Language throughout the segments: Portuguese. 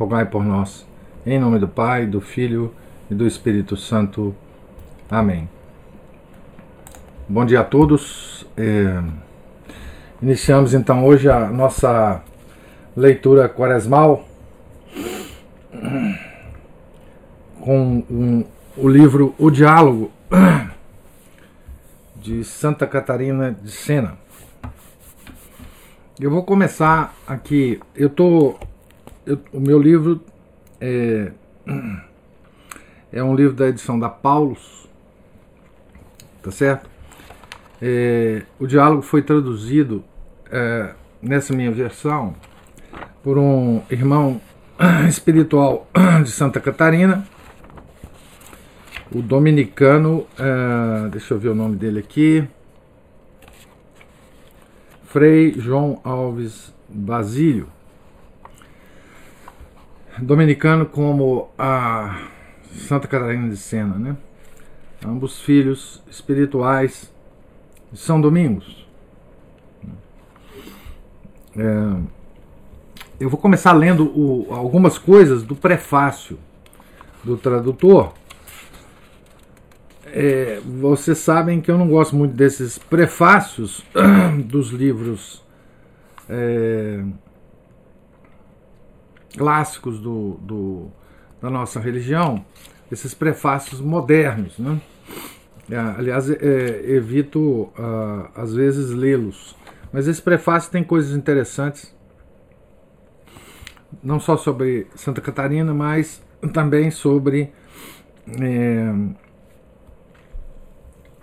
rogai por nós. Em nome do Pai, do Filho e do Espírito Santo. Amém. Bom dia a todos. É... Iniciamos então hoje a nossa leitura quaresmal com um, o livro O Diálogo de Santa Catarina de Sena. Eu vou começar aqui. Eu tô, eu, o meu livro é, é um livro da edição da Paulus, tá certo? É, o diálogo foi traduzido é, nessa minha versão por um irmão espiritual de Santa Catarina, o dominicano, é, deixa eu ver o nome dele aqui. Frei João Alves Basílio. Dominicano como a Santa Catarina de Sena, né? Ambos filhos espirituais de São Domingos. É, eu vou começar lendo o, algumas coisas do prefácio do tradutor é, vocês sabem que eu não gosto muito desses prefácios dos livros é, clássicos do, do, da nossa religião, esses prefácios modernos. Né? É, aliás, é, evito uh, às vezes lê-los, mas esse prefácio tem coisas interessantes, não só sobre Santa Catarina, mas também sobre. É,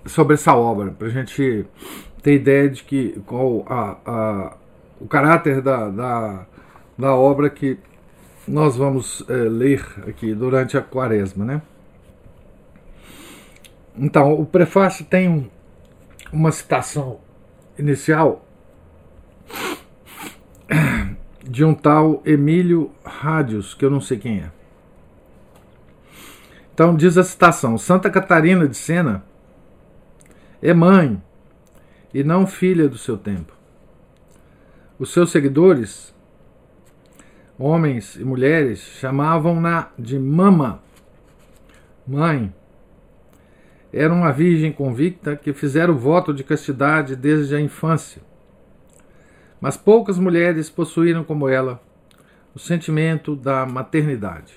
sobre essa obra, para a gente ter ideia de que qual a, a, o caráter da, da, da obra que nós vamos é, ler aqui durante a quaresma. Né? Então, o prefácio tem uma citação inicial de um tal Emílio Rádios, que eu não sei quem é. Então, diz a citação: Santa Catarina de Sena é mãe e não filha do seu tempo. Os seus seguidores, homens e mulheres, chamavam-na de mama, mãe. Era uma virgem convicta que fizera o voto de castidade desde a infância. Mas poucas mulheres possuíram como ela o sentimento da maternidade.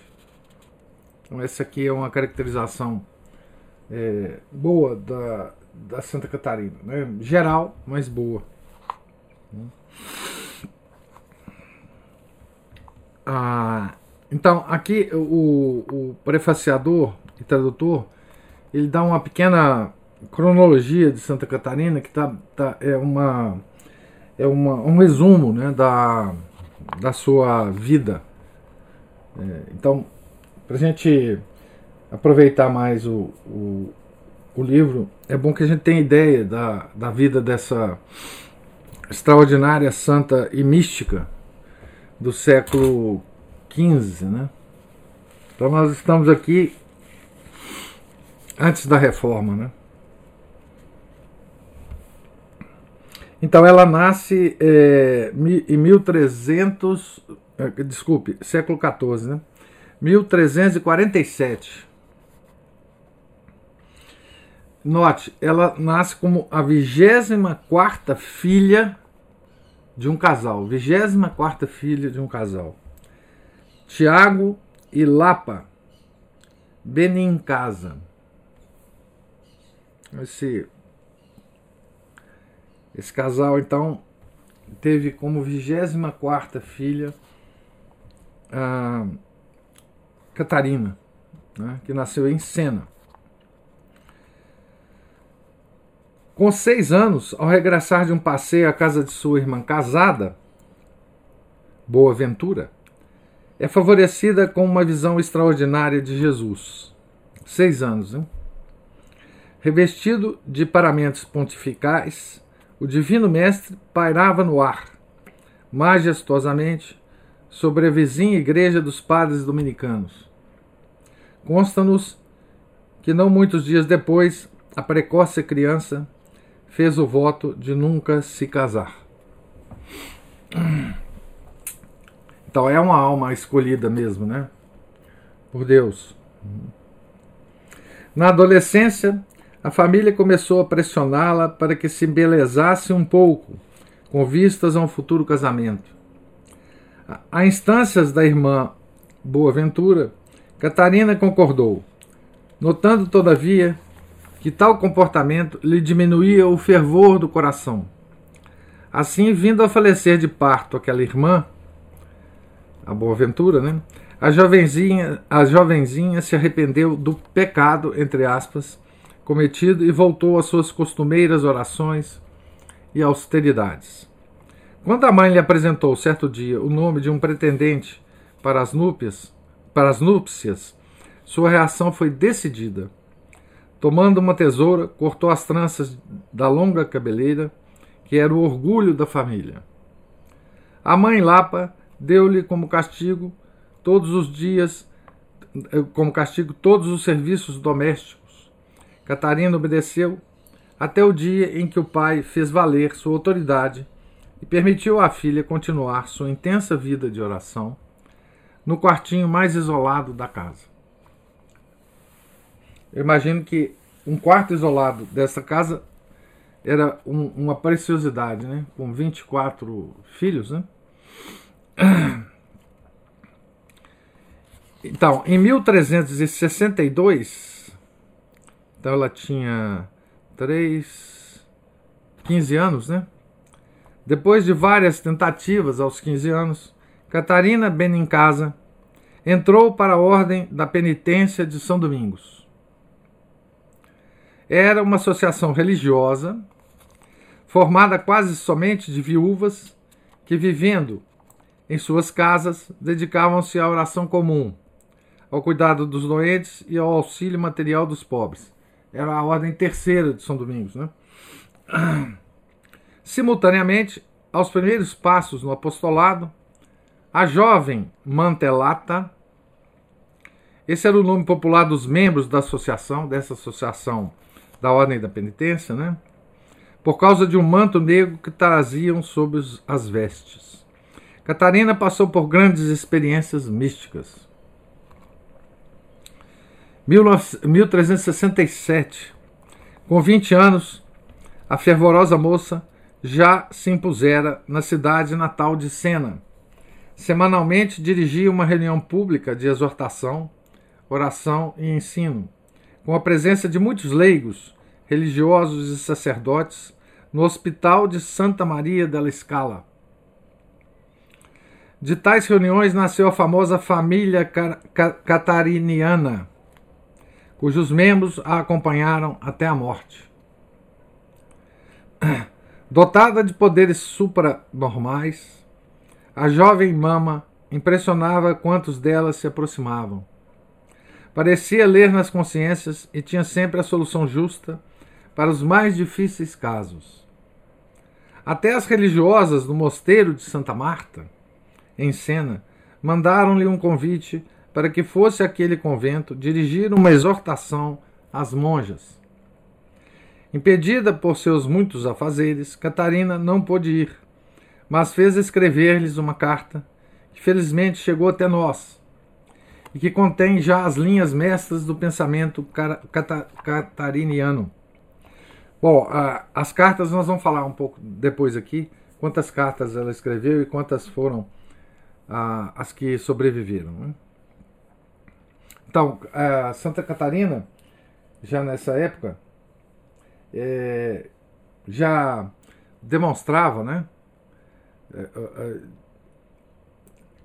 Então, essa aqui é uma caracterização é, boa da, da Santa Catarina, né? geral, mas boa. Ah, então, aqui o, o prefaciador e tradutor ele dá uma pequena cronologia de Santa Catarina que tá, tá é uma é uma, um resumo né, da, da sua vida. É, então, para a gente aproveitar mais o, o, o livro, é bom que a gente tenha ideia da, da vida dessa extraordinária santa e mística do século XV. Né? Então nós estamos aqui antes da reforma. Né? Então ela nasce é, em 1300, é, desculpe, século XIV, né? 1347. Note, ela nasce como a 24 filha de um casal. 24 filha de um casal. Tiago e Lapa Benincasa. Esse, esse casal, então, teve como 24 filha a Catarina, né, que nasceu em Sena. Com seis anos, ao regressar de um passeio à casa de sua irmã casada, Boa Ventura, é favorecida com uma visão extraordinária de Jesus. Seis anos, hein? Revestido de paramentos pontificais, o Divino Mestre pairava no ar, majestosamente, sobre a vizinha igreja dos padres dominicanos. Consta-nos que não muitos dias depois, a precoce criança fez o voto de nunca se casar. Então é uma alma escolhida mesmo, né? Por Deus. Na adolescência, a família começou a pressioná-la para que se embelezasse um pouco, com vistas a um futuro casamento. A instâncias da irmã Boaventura, Catarina concordou, notando, todavia, que tal comportamento lhe diminuía o fervor do coração. Assim, vindo a falecer de parto aquela irmã, a Boaventura, né? A jovenzinha, a jovenzinha se arrependeu do pecado, entre aspas, cometido e voltou às suas costumeiras orações e austeridades. Quando a mãe lhe apresentou certo dia o nome de um pretendente para as núpcias, para as núpcias, sua reação foi decidida. Tomando uma tesoura, cortou as tranças da longa cabeleira, que era o orgulho da família. A mãe Lapa deu-lhe como castigo todos os dias, eh, como castigo todos os serviços domésticos. Catarina obedeceu até o dia em que o pai fez valer sua autoridade e permitiu à filha continuar sua intensa vida de oração no quartinho mais isolado da casa. Eu imagino que um quarto isolado dessa casa era um, uma preciosidade, né? Com 24 filhos, né? Então, em 1362, então ela tinha 3, 15 anos, né? Depois de várias tentativas aos 15 anos, Catarina Benincasa entrou para a Ordem da Penitência de São Domingos. Era uma associação religiosa formada quase somente de viúvas que, vivendo em suas casas, dedicavam-se à oração comum, ao cuidado dos doentes e ao auxílio material dos pobres. Era a ordem terceira de São Domingos. Né? Simultaneamente, aos primeiros passos no apostolado, a jovem Mantelata, esse era o nome popular dos membros da associação, dessa associação da Ordem da Penitência, né? por causa de um manto negro que traziam sob as vestes. Catarina passou por grandes experiências místicas. 1367, com 20 anos, a fervorosa moça já se impusera na cidade natal de Sena. Semanalmente dirigia uma reunião pública de exortação, oração e ensino, com a presença de muitos leigos, religiosos e sacerdotes, no Hospital de Santa Maria della Scala de tais reuniões nasceu a famosa família catariniana, cujos membros a acompanharam até a morte. Dotada de poderes supranormais, a jovem mama impressionava quantos delas se aproximavam. Parecia ler nas consciências e tinha sempre a solução justa para os mais difíceis casos. Até as religiosas do mosteiro de Santa Marta em cena, mandaram-lhe um convite para que fosse aquele convento dirigir uma exortação às monjas. Impedida por seus muitos afazeres, Catarina não pôde ir, mas fez escrever-lhes uma carta que felizmente chegou até nós e que contém já as linhas mestras do pensamento catariniano. Bom, as cartas nós vamos falar um pouco depois aqui, quantas cartas ela escreveu e quantas foram ah, as que sobreviveram. Né? Então, Santa Catarina, já nessa época, é, já demonstrava né, é, é,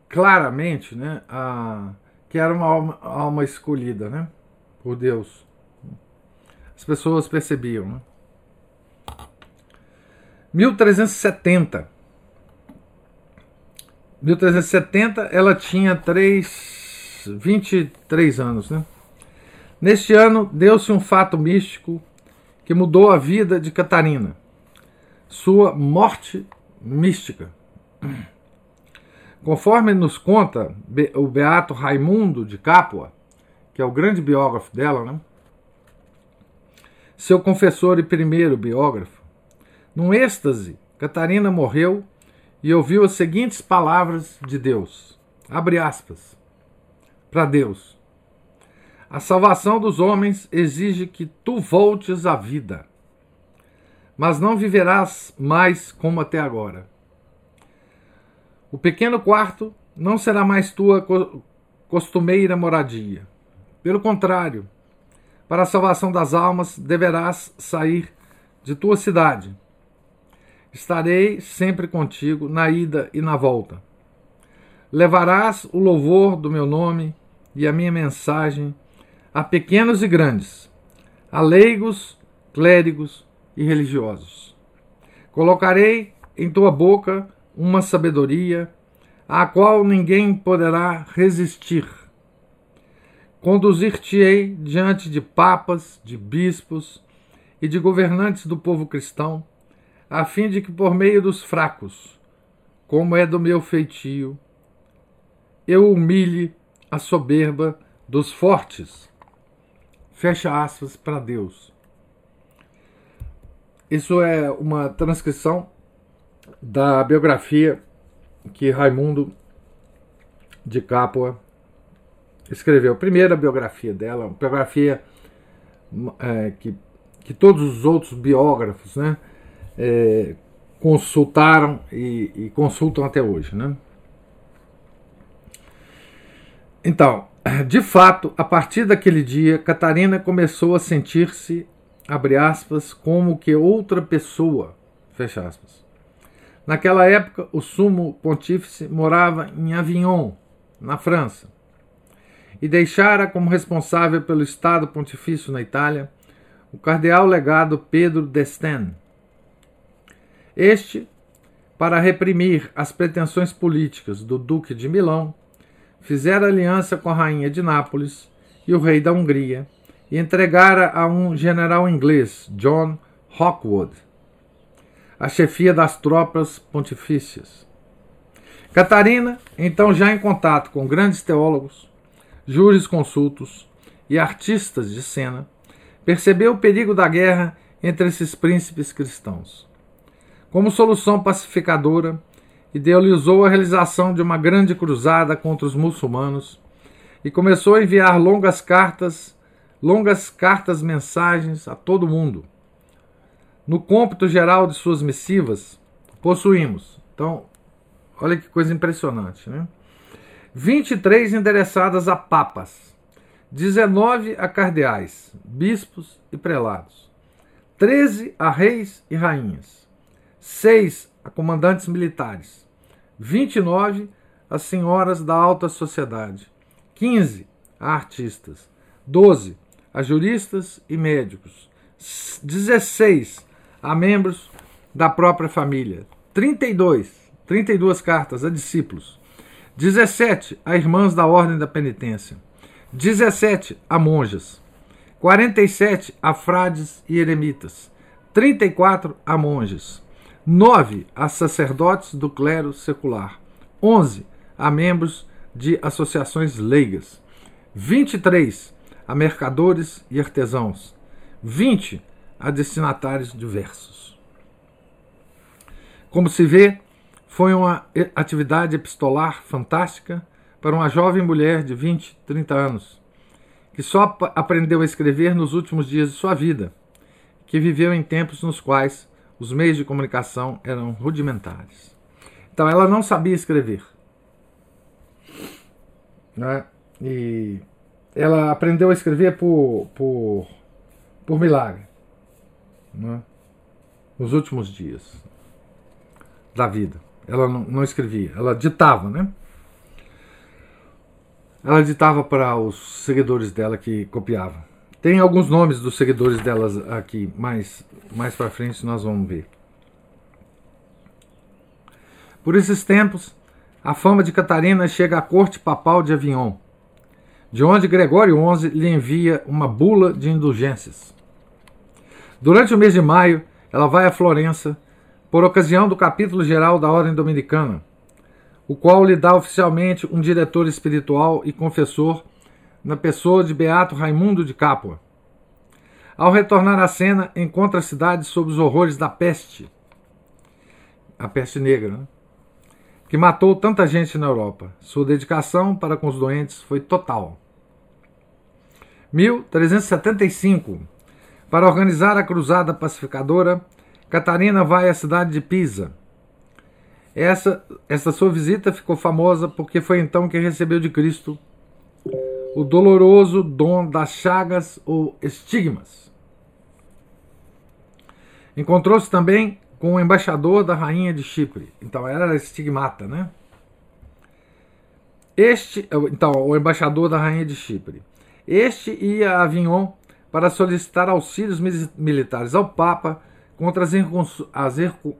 claramente né, a, que era uma alma, alma, escolhida né, por Deus. As pessoas percebiam. Né? 1370 1370 ela tinha 3, 23 anos. Né? Neste ano, deu-se um fato místico que mudou a vida de Catarina. Sua morte mística. Conforme nos conta o beato Raimundo de Capua, que é o grande biógrafo dela, né? seu confessor e primeiro biógrafo, num êxtase, Catarina morreu e ouviu as seguintes palavras de Deus. Abre aspas. Para Deus. A salvação dos homens exige que tu voltes à vida, mas não viverás mais como até agora. O pequeno quarto não será mais tua costumeira moradia. Pelo contrário, para a salvação das almas deverás sair de tua cidade Estarei sempre contigo na ida e na volta. Levarás o louvor do meu nome e a minha mensagem a pequenos e grandes, a leigos, clérigos e religiosos. Colocarei em tua boca uma sabedoria à qual ninguém poderá resistir. Conduzir-te-ei diante de papas, de bispos e de governantes do povo cristão a fim de que por meio dos fracos, como é do meu feitio, eu humilhe a soberba dos fortes. Fecha aspas para Deus. Isso é uma transcrição da biografia que Raimundo de Capua escreveu. A primeira biografia dela, uma biografia é, que, que todos os outros biógrafos, né? é, consultaram e, e, consultam até hoje. Né? Então, de fato, a partir daquele dia, Catarina começou a sentir-se, abre aspas, como que outra pessoa, fecha aspas. Naquela época, o sumo pontífice morava em Avignon, na França, e deixara como responsável pelo Estado Pontifício na Itália o cardeal legado Pedro d'Estaing, este, para reprimir as pretensões políticas do Duque de Milão, fizera aliança com a rainha de Nápoles e o rei da Hungria e entregara a um general inglês, John Hawkwood, a chefia das tropas pontifícias. Catarina, então já em contato com grandes teólogos, jurisconsultos e artistas de cena, percebeu o perigo da guerra entre esses príncipes cristãos. Como solução pacificadora, idealizou a realização de uma grande cruzada contra os muçulmanos e começou a enviar longas cartas, longas cartas mensagens a todo mundo. No cômputo geral de suas missivas, possuímos, então, olha que coisa impressionante, né? 23 endereçadas a papas, 19 a cardeais, bispos e prelados, 13 a reis e rainhas, 6 a comandantes militares, 29 a senhoras da alta sociedade, 15 a artistas, 12 a juristas e médicos, 16 a membros da própria família, 32, 32 cartas a discípulos, 17 a irmãs da ordem da penitência, 17 a monjas, 47 a frades e eremitas, 34 a monges, 9 a sacerdotes do clero secular, 11 a membros de associações leigas, 23 a mercadores e artesãos, 20 a destinatários diversos. Como se vê, foi uma atividade epistolar fantástica para uma jovem mulher de 20, 30 anos, que só aprendeu a escrever nos últimos dias de sua vida, que viveu em tempos nos quais os meios de comunicação eram rudimentares. Então ela não sabia escrever. Né? E ela aprendeu a escrever por, por, por milagre. Né? Nos últimos dias da vida. Ela não, não escrevia, ela ditava, né? Ela ditava para os seguidores dela que copiavam. Tem alguns nomes dos seguidores delas aqui, mais, mais para frente nós vamos ver. Por esses tempos, a fama de Catarina chega à corte papal de Avignon, de onde Gregório XI lhe envia uma bula de indulgências. Durante o mês de maio, ela vai a Florença por ocasião do capítulo geral da Ordem Dominicana, o qual lhe dá oficialmente um diretor espiritual e confessor na pessoa de Beato Raimundo de Capua. Ao retornar à cena, encontra a cidade sob os horrores da peste, a peste negra, né? que matou tanta gente na Europa. Sua dedicação para com os doentes foi total. 1375. Para organizar a cruzada pacificadora, Catarina vai à cidade de Pisa. Essa, essa sua visita ficou famosa porque foi então que recebeu de Cristo o doloroso dom das chagas ou estigmas. Encontrou-se também com o embaixador da rainha de Chipre. Então era estigmata, né? Este, então, o embaixador da rainha de Chipre. Este ia a Avignon para solicitar auxílios militares ao Papa contra as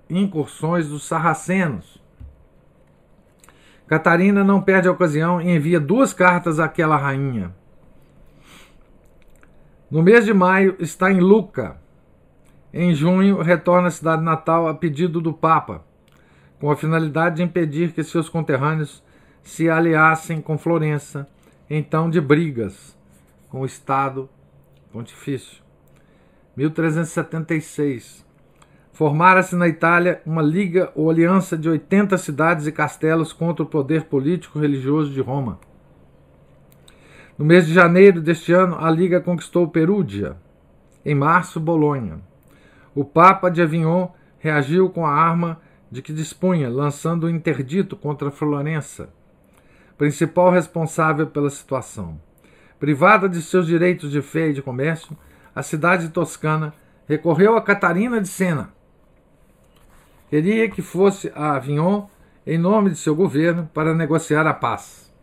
incursões dos sarracenos. Catarina não perde a ocasião e envia duas cartas àquela rainha. No mês de maio está em Luca, em junho, retorna à cidade natal a pedido do Papa, com a finalidade de impedir que seus conterrâneos se aliassem com Florença, então de brigas com o Estado Pontifício. 1376. Formara-se na Itália uma liga ou aliança de 80 cidades e castelos contra o poder político religioso de Roma. No mês de janeiro deste ano, a liga conquistou Perúdia. Em março, Bolonha. O Papa de Avignon reagiu com a arma de que dispunha, lançando um interdito contra Florença, principal responsável pela situação. Privada de seus direitos de fé e de comércio, a cidade toscana recorreu a Catarina de Sena. Queria que fosse a Avignon, em nome de seu governo, para negociar a paz.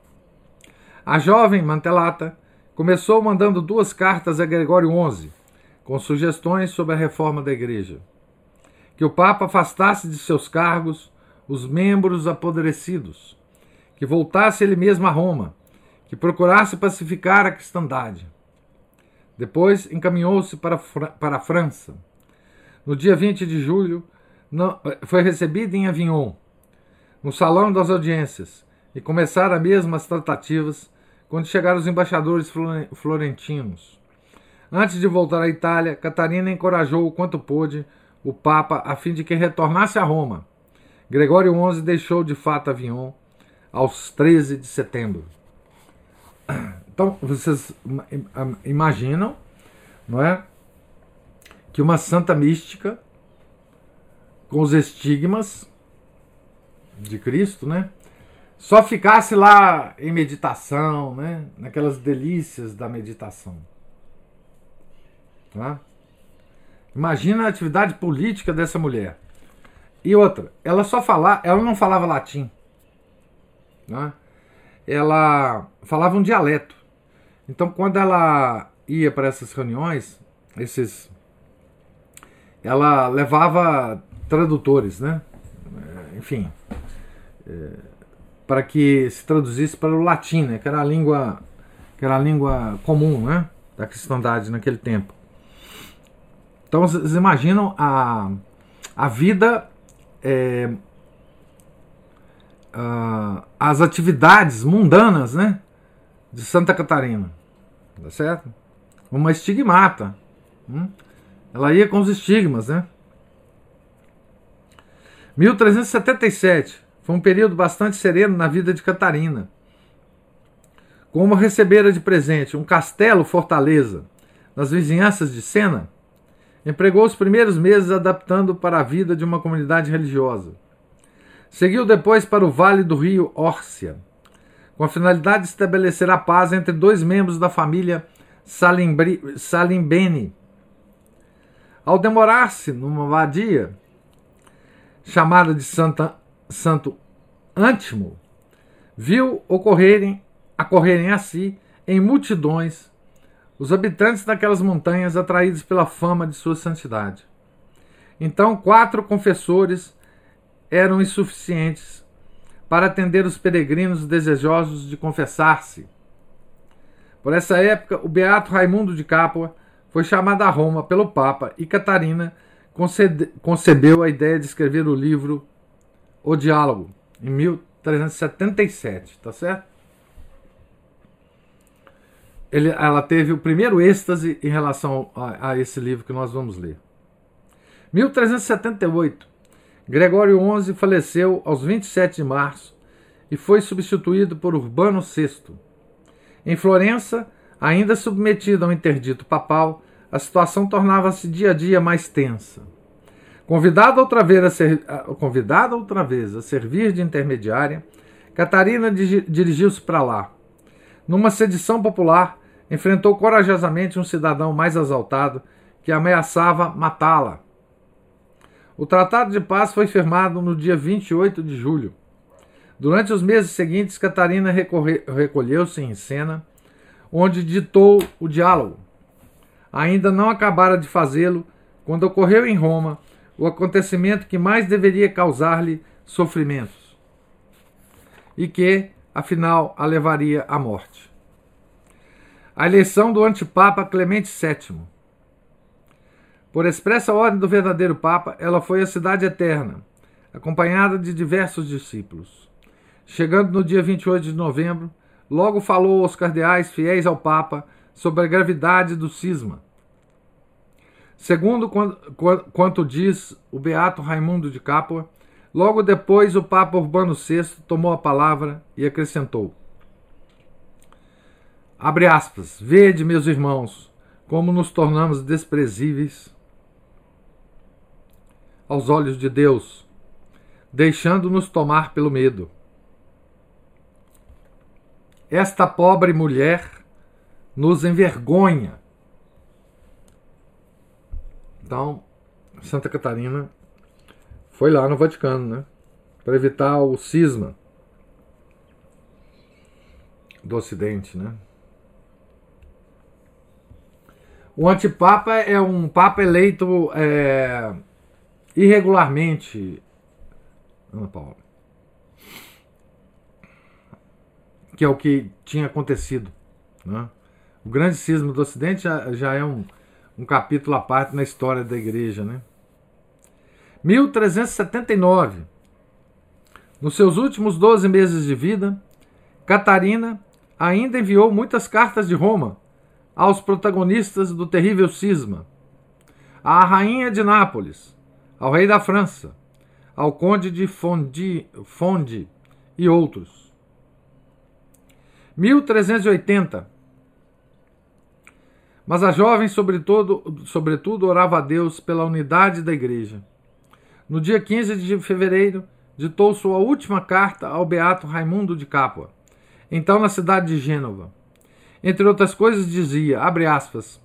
A jovem Mantelata começou mandando duas cartas a Gregório XI, com sugestões sobre a reforma da Igreja. Que o Papa afastasse de seus cargos os membros apodrecidos, que voltasse ele mesmo a Roma, que procurasse pacificar a cristandade. Depois encaminhou-se para, para a França. No dia 20 de julho, não, foi recebido em Avignon, no salão das audiências, e começaram mesmo as tratativas quando chegaram os embaixadores florentinos. Antes de voltar à Itália, Catarina encorajou o quanto pôde o Papa a fim de que retornasse a Roma. Gregório XI deixou de fato Avignon aos 13 de setembro. Então, vocês imaginam, não é? Que uma santa mística com os estigmas de Cristo, né? Só ficasse lá em meditação, né? Naquelas delícias da meditação. Tá? Imagina a atividade política dessa mulher. E outra, ela só falava, ela não falava latim. Né? Ela falava um dialeto. Então, quando ela ia para essas reuniões, esses, ela levava tradutores, né? É, enfim, é, para que se traduzisse para o latim, né? Que era a língua, que era a língua comum, né? Da cristandade naquele tempo. Então vocês imaginam a, a vida, é, a, as atividades mundanas né, de Santa Catarina. Tá certo? Uma estigmata. Hum? Ela ia com os estigmas, né? 1377 foi um período bastante sereno na vida de Catarina. Como recebera de presente um castelo fortaleza nas vizinhanças de Sena, Empregou os primeiros meses adaptando para a vida de uma comunidade religiosa. Seguiu depois para o vale do rio Órcia, com a finalidade de estabelecer a paz entre dois membros da família Salimbeni. Ao demorar-se numa vadia chamada de Santa, Santo Antimo, viu ocorrerem, acorrerem a si em multidões os habitantes daquelas montanhas atraídos pela fama de sua santidade. Então, quatro confessores eram insuficientes para atender os peregrinos desejosos de confessar-se. Por essa época, o beato Raimundo de Capua foi chamado a Roma pelo Papa e Catarina concebeu a ideia de escrever o livro O Diálogo, em 1377, tá certo? Ele, ela teve o primeiro êxtase em relação a, a esse livro que nós vamos ler. 1378, Gregório XI faleceu aos 27 de março e foi substituído por Urbano VI. Em Florença, ainda submetido ao interdito papal, a situação tornava-se dia a dia mais tensa. Convidada outra, vez a ser, outra vez a servir de intermediária, Catarina dirigiu-se para lá. Numa sedição popular, enfrentou corajosamente um cidadão mais exaltado que ameaçava matá-la. O tratado de paz foi firmado no dia 28 de julho. Durante os meses seguintes, Catarina recolheu-se em cena, onde ditou o diálogo. Ainda não acabara de fazê-lo quando ocorreu em Roma o acontecimento que mais deveria causar-lhe sofrimentos e que, afinal, a levaria à morte. A eleição do antipapa Clemente VII. Por expressa ordem do verdadeiro Papa, ela foi à Cidade Eterna, acompanhada de diversos discípulos. Chegando no dia 28 de novembro, logo falou aos cardeais fiéis ao Papa sobre a gravidade do cisma. Segundo quanto diz o beato Raimundo de Capua, logo depois o Papa Urbano VI tomou a palavra e acrescentou: Abre aspas, vede, meus irmãos, como nos tornamos desprezíveis aos olhos de Deus, deixando-nos tomar pelo medo. Esta pobre mulher nos envergonha. Então, Santa Catarina foi lá no Vaticano, né? Para evitar o cisma do Ocidente, né? O antipapa é um papa eleito é, irregularmente, Ana Paula, que é o que tinha acontecido. Né? O grande cisma do Ocidente já, já é um, um capítulo à parte na história da igreja. Né? 1379. Nos seus últimos 12 meses de vida, Catarina ainda enviou muitas cartas de Roma aos protagonistas do terrível cisma, à rainha de Nápoles, ao rei da França, ao conde de Fondi, Fondi e outros. 1380. Mas a jovem, sobretudo, sobretudo, orava a Deus pela unidade da igreja. No dia 15 de fevereiro, ditou sua última carta ao beato Raimundo de Capua, então na cidade de Gênova. Entre outras coisas, dizia, abre aspas,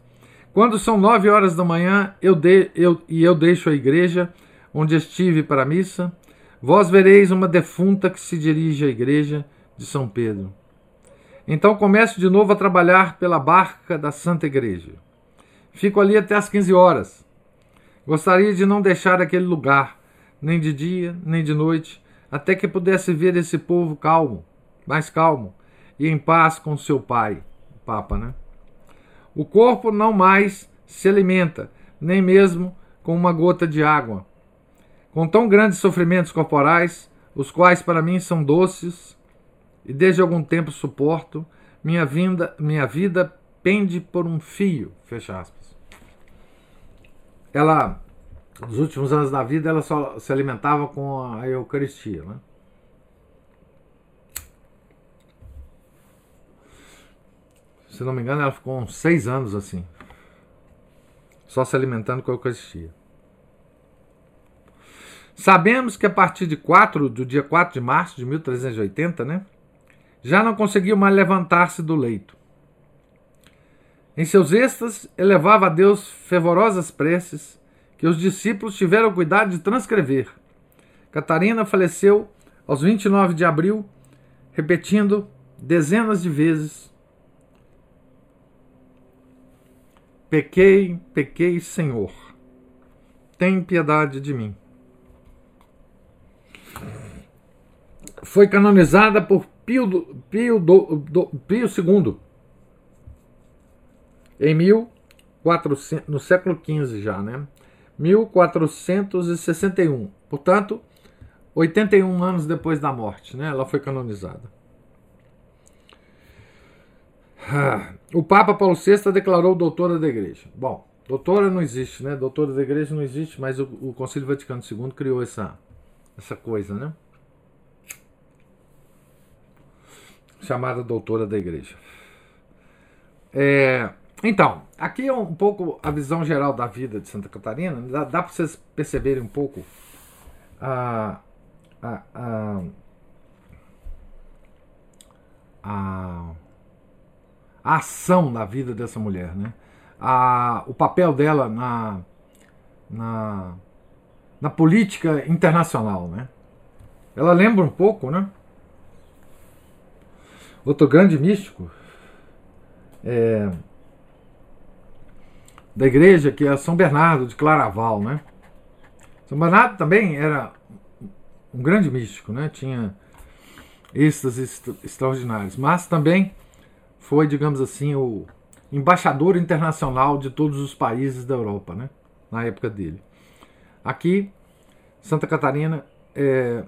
quando são nove horas da manhã eu de, eu, e eu deixo a igreja onde estive para a missa, vós vereis uma defunta que se dirige à igreja de São Pedro. Então começo de novo a trabalhar pela barca da Santa Igreja. Fico ali até às 15 horas. Gostaria de não deixar aquele lugar, nem de dia, nem de noite, até que pudesse ver esse povo calmo, mais calmo, e em paz com seu Pai, o Papa, né? O corpo não mais se alimenta, nem mesmo com uma gota de água. Com tão grandes sofrimentos corporais, os quais para mim são doces, e desde algum tempo suporto, minha, vinda, minha vida pende por um fio. Fecha aspas. Ela, nos últimos anos da vida, ela só se alimentava com a Eucaristia. Né? Se não me engano, ela ficou uns seis anos assim. Só se alimentando com a Eucaristia. Sabemos que a partir de 4, do dia 4 de março de 1380, né, já não conseguiu mais levantar-se do leito. Em seus êxtases, elevava a Deus fervorosas preces que os discípulos tiveram cuidado de transcrever. Catarina faleceu aos 29 de abril, repetindo dezenas de vezes Pequei, pequei, Senhor. Tem piedade de mim. foi canonizada por Pio, do, Pio, do, do, Pio II em 1400, no século XV já, né? 1461. Portanto, 81 anos depois da morte, né? Ela foi canonizada. O Papa Paulo VI declarou doutora da Igreja. Bom, doutora não existe, né? Doutora da Igreja não existe, mas o, o Concílio Vaticano II criou essa, essa coisa, né? Chamada doutora da Igreja. É, então, aqui é um pouco a visão geral da vida de Santa Catarina. Dá, dá para vocês perceberem um pouco a, a, a, a, a ação na vida dessa mulher, né? A, o papel dela na, na, na política internacional, né? Ela lembra um pouco, né? Outro grande místico é, da igreja, que é São Bernardo de Claraval, né? São Bernardo também era um grande místico, né? Tinha êxtases extraordinários, mas também foi, digamos assim, o embaixador internacional de todos os países da Europa, né? Na época dele. Aqui, Santa Catarina é,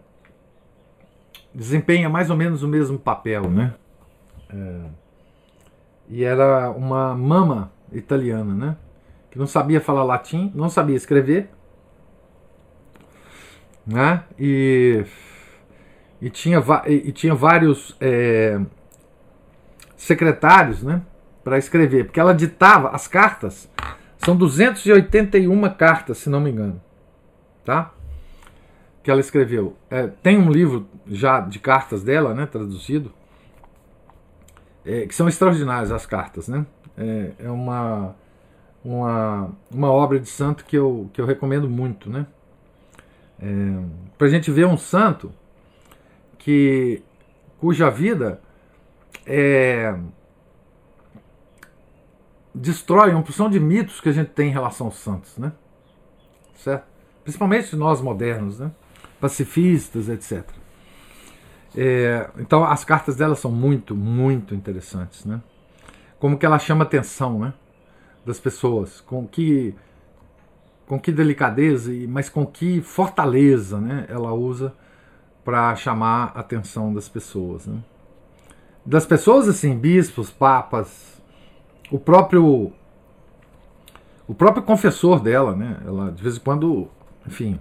desempenha mais ou menos o mesmo papel, né? É, e era uma mama italiana, né? que não sabia falar latim, não sabia escrever, né? E, e, tinha, e tinha vários é, secretários, né? Para escrever, porque ela ditava as cartas, são 281 cartas, se não me engano, tá? Que ela escreveu. É, tem um livro já de cartas dela, né? Traduzido, é, que são extraordinárias as cartas, né? É, é uma uma, uma obra de santo que eu, que eu recomendo muito, né? É, para a gente ver um santo que cuja vida é, destrói uma porção de mitos que a gente tem em relação aos santos, né? Certo? Principalmente nós modernos, né? Pacifistas, etc. É, então as cartas dela são muito, muito interessantes, né? Como que ela chama atenção, né? das pessoas, com que com que delicadeza, mas com que fortaleza né, ela usa para chamar a atenção das pessoas. Né? Das pessoas, assim, bispos, papas, o próprio o próprio confessor dela, né? Ela de vez em quando, enfim,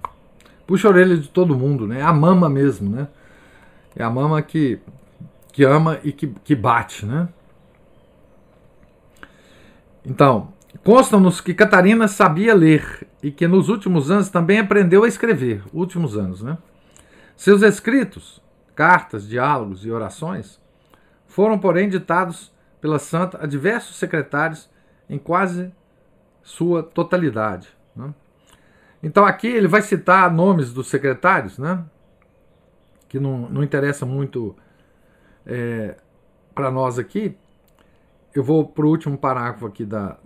puxa a orelha de todo mundo, né? É a mama mesmo, né? É a mama que, que ama e que, que bate, né? Então, consta-nos que Catarina sabia ler e que nos últimos anos também aprendeu a escrever. Últimos anos, né? Seus escritos, cartas, diálogos e orações foram, porém, ditados pela santa a diversos secretários em quase sua totalidade. Né? Então aqui ele vai citar nomes dos secretários, né? que não, não interessa muito é, para nós aqui, eu vou para o último parágrafo aqui da,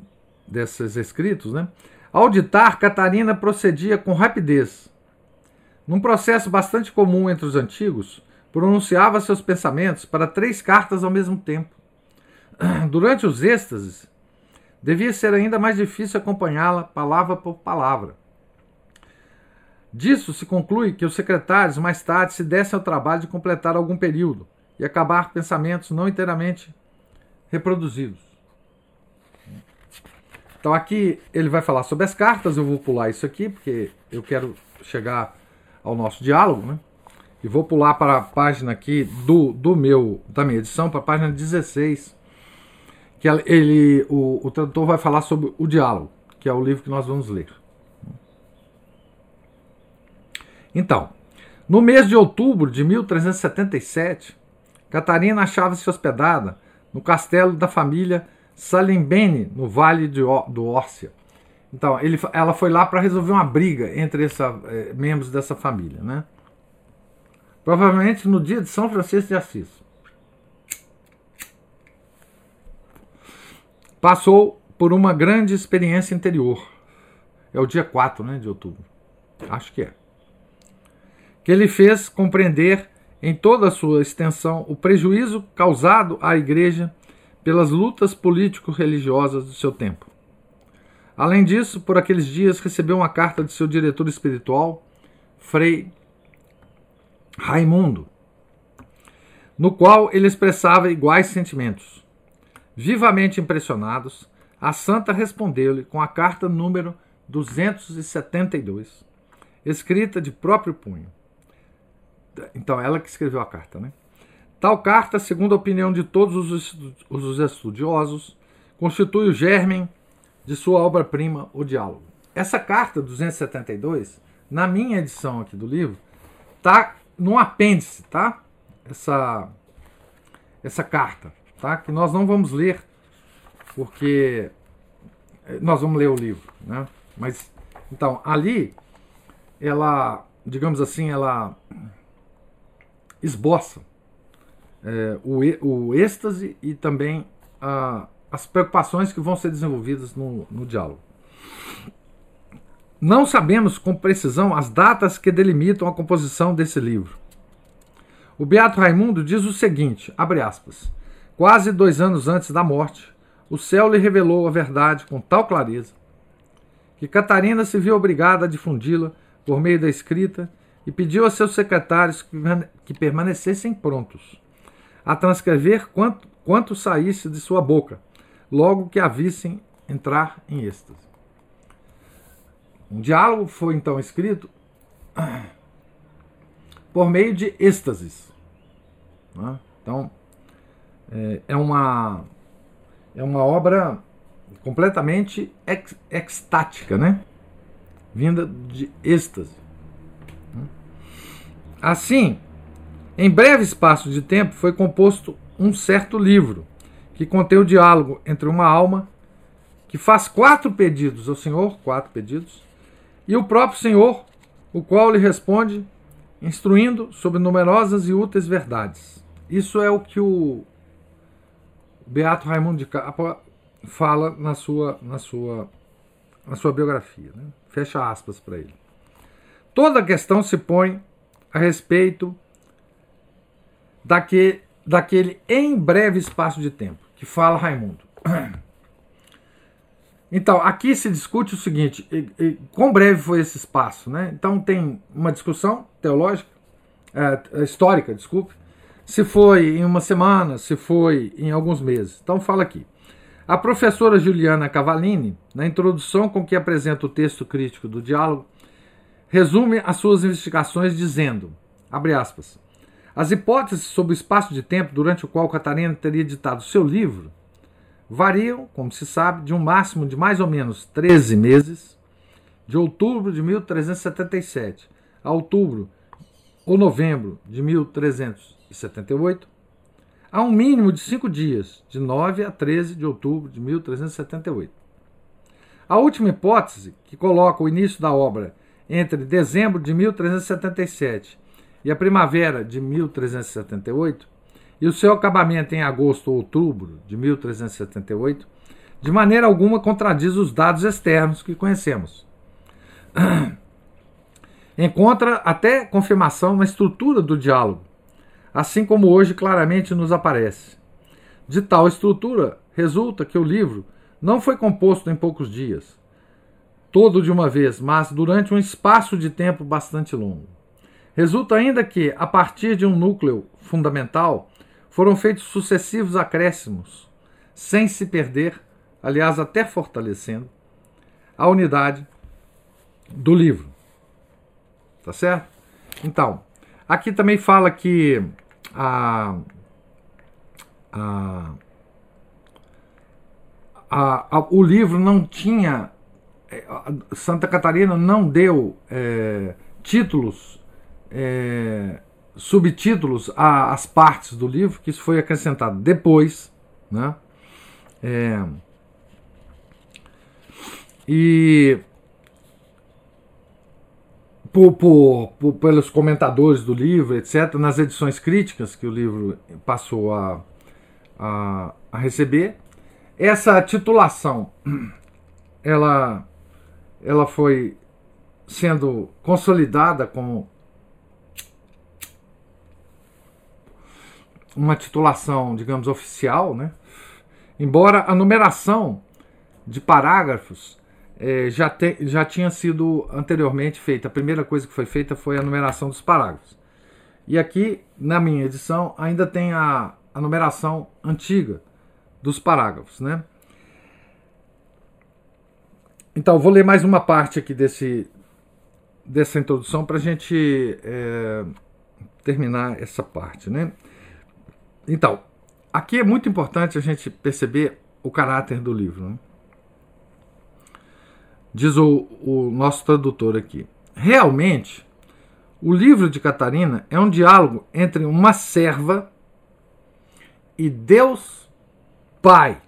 desses escritos, né? Ao ditar, Catarina procedia com rapidez. Num processo bastante comum entre os antigos, pronunciava seus pensamentos para três cartas ao mesmo tempo. Durante os êxtases, devia ser ainda mais difícil acompanhá-la palavra por palavra. Disso se conclui que os secretários mais tarde se dessem ao trabalho de completar algum período e acabar pensamentos não inteiramente reproduzidos. Então aqui ele vai falar sobre as cartas, eu vou pular isso aqui, porque eu quero chegar ao nosso diálogo, né? E vou pular para a página aqui do, do meu, da minha edição, para a página 16, que ele, o, o tradutor vai falar sobre o diálogo, que é o livro que nós vamos ler. Então, no mês de outubro de 1377, Catarina achava-se hospedada no castelo da família Salimbene, no Vale de, do Órcia. Então, ele, ela foi lá para resolver uma briga entre essa, eh, membros dessa família, né? Provavelmente no dia de São Francisco de Assis. Passou por uma grande experiência interior. É o dia 4 né, de outubro. Acho que é. Que ele fez compreender em toda a sua extensão o prejuízo causado à Igreja pelas lutas político-religiosas do seu tempo. Além disso, por aqueles dias recebeu uma carta de seu diretor espiritual, Frei Raimundo, no qual ele expressava iguais sentimentos. Vivamente impressionados, a santa respondeu-lhe com a carta número 272, escrita de próprio punho. Então, ela que escreveu a carta, né? Tal carta, segundo a opinião de todos os estudiosos, constitui o germen de sua obra-prima, O Diálogo. Essa carta 272, na minha edição aqui do livro, tá no apêndice, tá? Essa essa carta, tá? Que nós não vamos ler porque nós vamos ler o livro, né? Mas então ali ela, digamos assim, ela esboça é, o, o êxtase e também a, as preocupações que vão ser desenvolvidas no, no diálogo. Não sabemos com precisão as datas que delimitam a composição desse livro. O Beato Raimundo diz o seguinte, aspas, quase dois anos antes da morte, o céu lhe revelou a verdade com tal clareza que Catarina se viu obrigada a difundi-la por meio da escrita e pediu a seus secretários que permanecessem prontos a transcrever quanto, quanto saísse de sua boca, logo que a vissem entrar em êxtase. Um diálogo foi então escrito por meio de êxtases. Né? Então, é, é, uma, é uma obra completamente ex, extática, né? vinda de êxtase. Assim, em breve espaço de tempo foi composto um certo livro que contém o diálogo entre uma alma que faz quatro pedidos ao Senhor, quatro pedidos, e o próprio Senhor, o qual lhe responde, instruindo sobre numerosas e úteis verdades. Isso é o que o Beato Raimundo de Capa fala na sua, na sua, na sua biografia. Né? Fecha aspas para ele. Toda a questão se põe a respeito daquele, daquele em breve espaço de tempo, que fala Raimundo. Então, aqui se discute o seguinte: e, e, quão breve foi esse espaço? Né? Então, tem uma discussão teológica, é, histórica, desculpe, se foi em uma semana, se foi em alguns meses. Então, fala aqui. A professora Juliana Cavallini, na introdução com que apresenta o texto crítico do diálogo, resume as suas investigações dizendo, abre aspas, as hipóteses sobre o espaço de tempo durante o qual Catarina teria ditado seu livro variam, como se sabe, de um máximo de mais ou menos 13 meses, de outubro de 1377 a outubro ou novembro de 1378, a um mínimo de cinco dias, de 9 a 13 de outubro de 1378. A última hipótese, que coloca o início da obra entre dezembro de 1377 e a primavera de 1378, e o seu acabamento em agosto ou outubro de 1378, de maneira alguma contradiz os dados externos que conhecemos. Encontra até confirmação na estrutura do diálogo, assim como hoje claramente nos aparece. De tal estrutura, resulta que o livro não foi composto em poucos dias, todo de uma vez, mas durante um espaço de tempo bastante longo. Resulta ainda que, a partir de um núcleo fundamental, foram feitos sucessivos acréscimos, sem se perder, aliás, até fortalecendo, a unidade do livro. Tá certo? Então, aqui também fala que a, a, a, o livro não tinha é, Santa Catarina não deu é, títulos, é, subtítulos às partes do livro, que isso foi acrescentado depois, né? É, e por, por, por, pelos comentadores do livro, etc., nas edições críticas que o livro passou a, a, a receber, essa titulação ela ela foi sendo consolidada como uma titulação, digamos, oficial, né? embora a numeração de parágrafos é, já, te, já tinha sido anteriormente feita. A primeira coisa que foi feita foi a numeração dos parágrafos. E aqui, na minha edição, ainda tem a, a numeração antiga dos parágrafos. Né? Então, vou ler mais uma parte aqui desse, dessa introdução para a gente é, terminar essa parte. Né? Então, aqui é muito importante a gente perceber o caráter do livro. Né? Diz o, o nosso tradutor aqui. Realmente, o livro de Catarina é um diálogo entre uma serva e Deus Pai.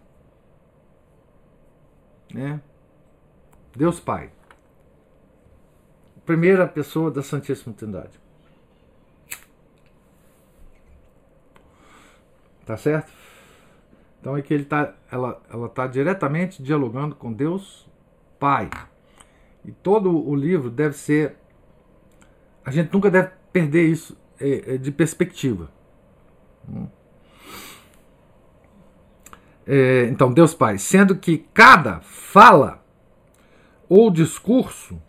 Né? Deus Pai. Primeira pessoa da Santíssima Trindade. Tá certo? Então é que ele tá, ela está diretamente dialogando com Deus Pai. E todo o livro deve ser. A gente nunca deve perder isso é, é de perspectiva. É, então, Deus Pai, sendo que cada fala ou discurso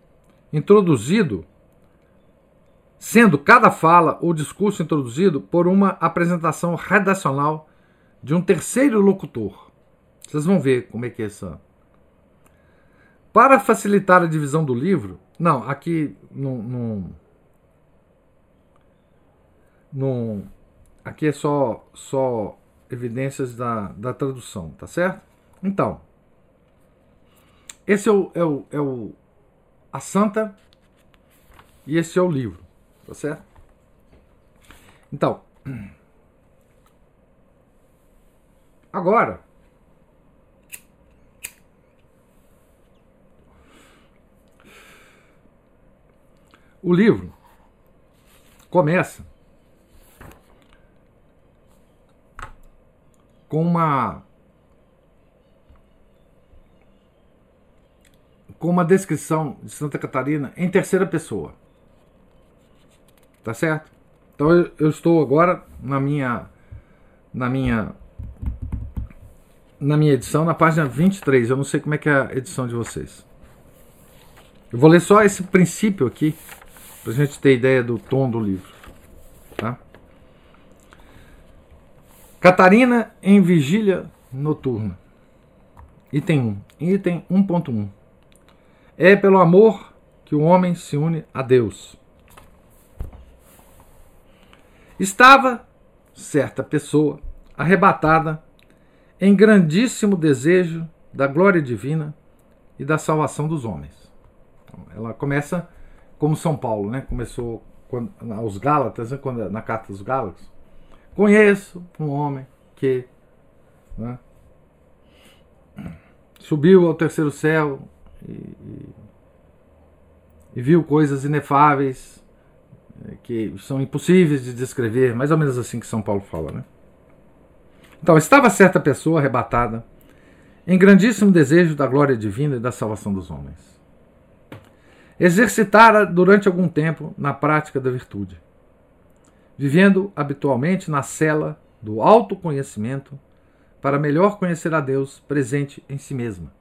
introduzido, sendo cada fala ou discurso introduzido por uma apresentação redacional de um terceiro locutor. Vocês vão ver como é que é essa para facilitar a divisão do livro, não, aqui não, não, aqui é só só evidências da, da tradução, tá certo? Então, esse é o, é o, é o a santa e esse é o livro, tá certo? Então, agora O livro começa com uma com uma descrição de Santa Catarina em terceira pessoa. Tá certo? Então eu, eu estou agora na minha na minha na minha edição, na página 23. Eu não sei como é que é a edição de vocês. Eu vou ler só esse princípio aqui para a gente ter ideia do tom do livro. Tá? Catarina em vigília noturna. Item 1. Item 1.1. É pelo amor que o homem se une a Deus. Estava certa pessoa arrebatada em grandíssimo desejo da glória divina e da salvação dos homens. Então, ela começa como São Paulo, né? Começou quando, aos Gálatas, né? quando, na carta dos Gálatas. Conheço um homem que né? subiu ao terceiro céu e, e, e viu coisas inefáveis que são impossíveis de descrever, mais ou menos assim que São Paulo fala, né? Então, estava certa pessoa arrebatada em grandíssimo desejo da glória divina e da salvação dos homens exercitara durante algum tempo na prática da virtude, vivendo habitualmente na cela do autoconhecimento para melhor conhecer a Deus presente em si mesma.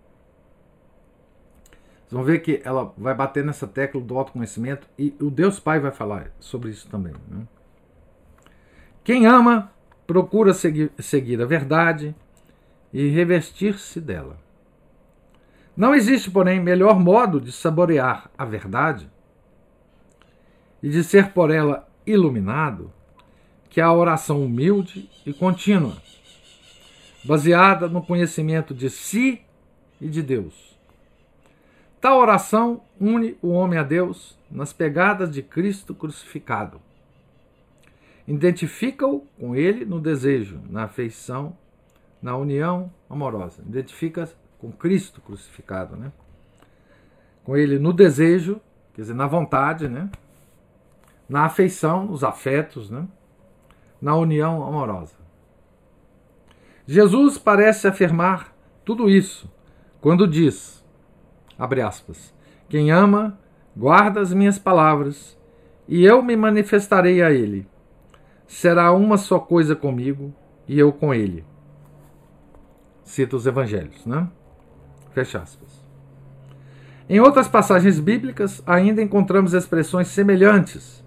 Vocês vão ver que ela vai bater nessa tecla do autoconhecimento e o Deus Pai vai falar sobre isso também. Né? Quem ama procura seguir, seguir a verdade e revestir-se dela. Não existe, porém, melhor modo de saborear a verdade e de ser por ela iluminado que a oração humilde e contínua, baseada no conhecimento de si e de Deus. Tal oração une o homem a Deus nas pegadas de Cristo crucificado. Identifica-o com ele no desejo, na afeição, na união amorosa. Identifica com Cristo crucificado, né? Com ele no desejo, quer dizer, na vontade, né? Na afeição, nos afetos, né? Na união amorosa. Jesus parece afirmar tudo isso quando diz, abre aspas, quem ama, guarda as minhas palavras, e eu me manifestarei a ele. será uma só coisa comigo e eu com ele. Cita os evangelhos, né? Fecha aspas. Em outras passagens bíblicas, ainda encontramos expressões semelhantes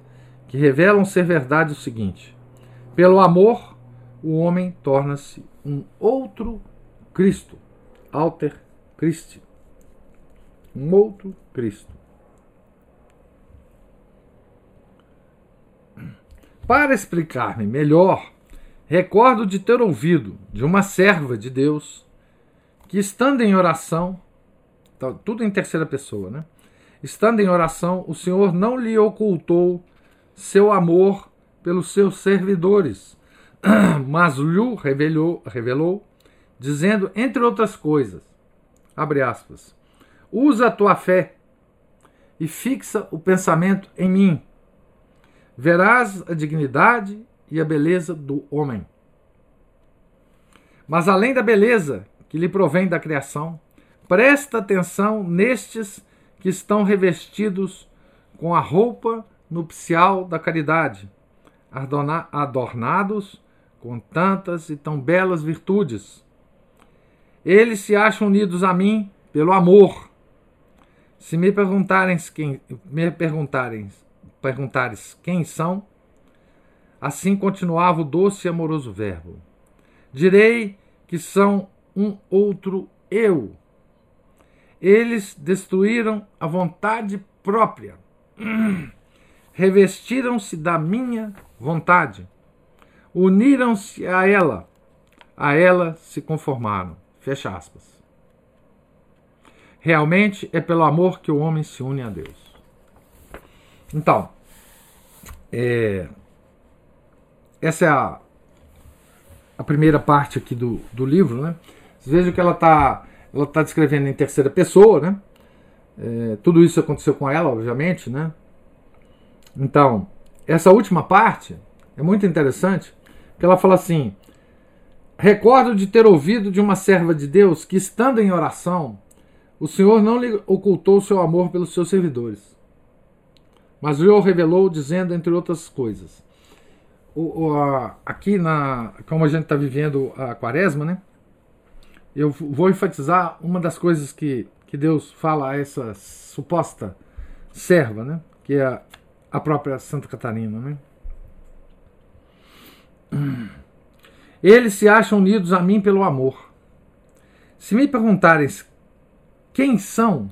que revelam ser verdade o seguinte: pelo amor, o homem torna-se um outro Cristo, alter Christi, um outro Cristo. Para explicar-me melhor, recordo de ter ouvido de uma serva de Deus que, estando em oração, tá, tudo em terceira pessoa, né? Estando em oração, o Senhor não lhe ocultou seu amor pelos seus servidores, mas lhe revelou, revelou, dizendo, entre outras coisas, abre aspas, usa a tua fé e fixa o pensamento em mim verás a dignidade e a beleza do homem. Mas além da beleza que lhe provém da criação, presta atenção nestes que estão revestidos com a roupa nupcial da caridade, adornados com tantas e tão belas virtudes. Eles se acham unidos a mim pelo amor. Se me perguntarem quem me perguntarem perguntares quem são, assim continuava o doce e amoroso Verbo. Direi que são um outro eu. Eles destruíram a vontade própria, revestiram-se da minha vontade, uniram-se a ela, a ela se conformaram. Fecha aspas. Realmente é pelo amor que o homem se une a Deus. Então, é, essa é a, a primeira parte aqui do, do livro, né? Vocês vejam que ela está ela tá descrevendo em terceira pessoa, né? É, tudo isso aconteceu com ela, obviamente, né? Então, essa última parte é muito interessante, porque ela fala assim: Recordo de ter ouvido de uma serva de Deus que, estando em oração, o Senhor não lhe ocultou o seu amor pelos seus servidores mas o revelou dizendo, entre outras coisas. O, o, a, aqui, na, como a gente está vivendo a quaresma, né? Eu vou enfatizar uma das coisas que, que Deus fala a essa suposta serva, né? Que é a, a própria Santa Catarina, né? Eles se acham unidos a mim pelo amor. Se me perguntarem quem são,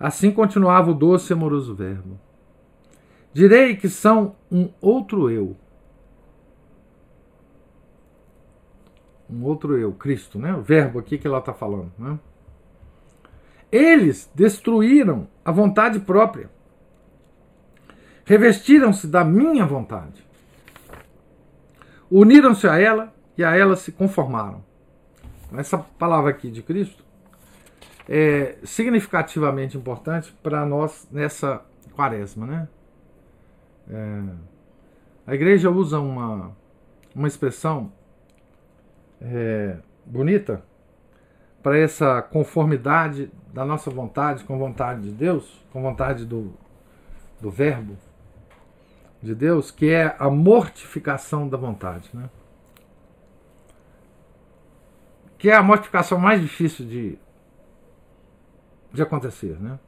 Assim continuava o doce e amoroso Verbo. Direi que são um outro eu. Um outro eu, Cristo, né? O verbo aqui que ela está falando. Né? Eles destruíram a vontade própria. Revestiram-se da minha vontade. Uniram-se a ela e a ela se conformaram. Essa palavra aqui de Cristo é, significativamente importante para nós nessa quaresma. Né? É, a igreja usa uma, uma expressão é, bonita para essa conformidade da nossa vontade com a vontade de Deus, com a vontade do, do Verbo de Deus, que é a mortificação da vontade. Né? Que é a mortificação mais difícil de, de acontecer, né?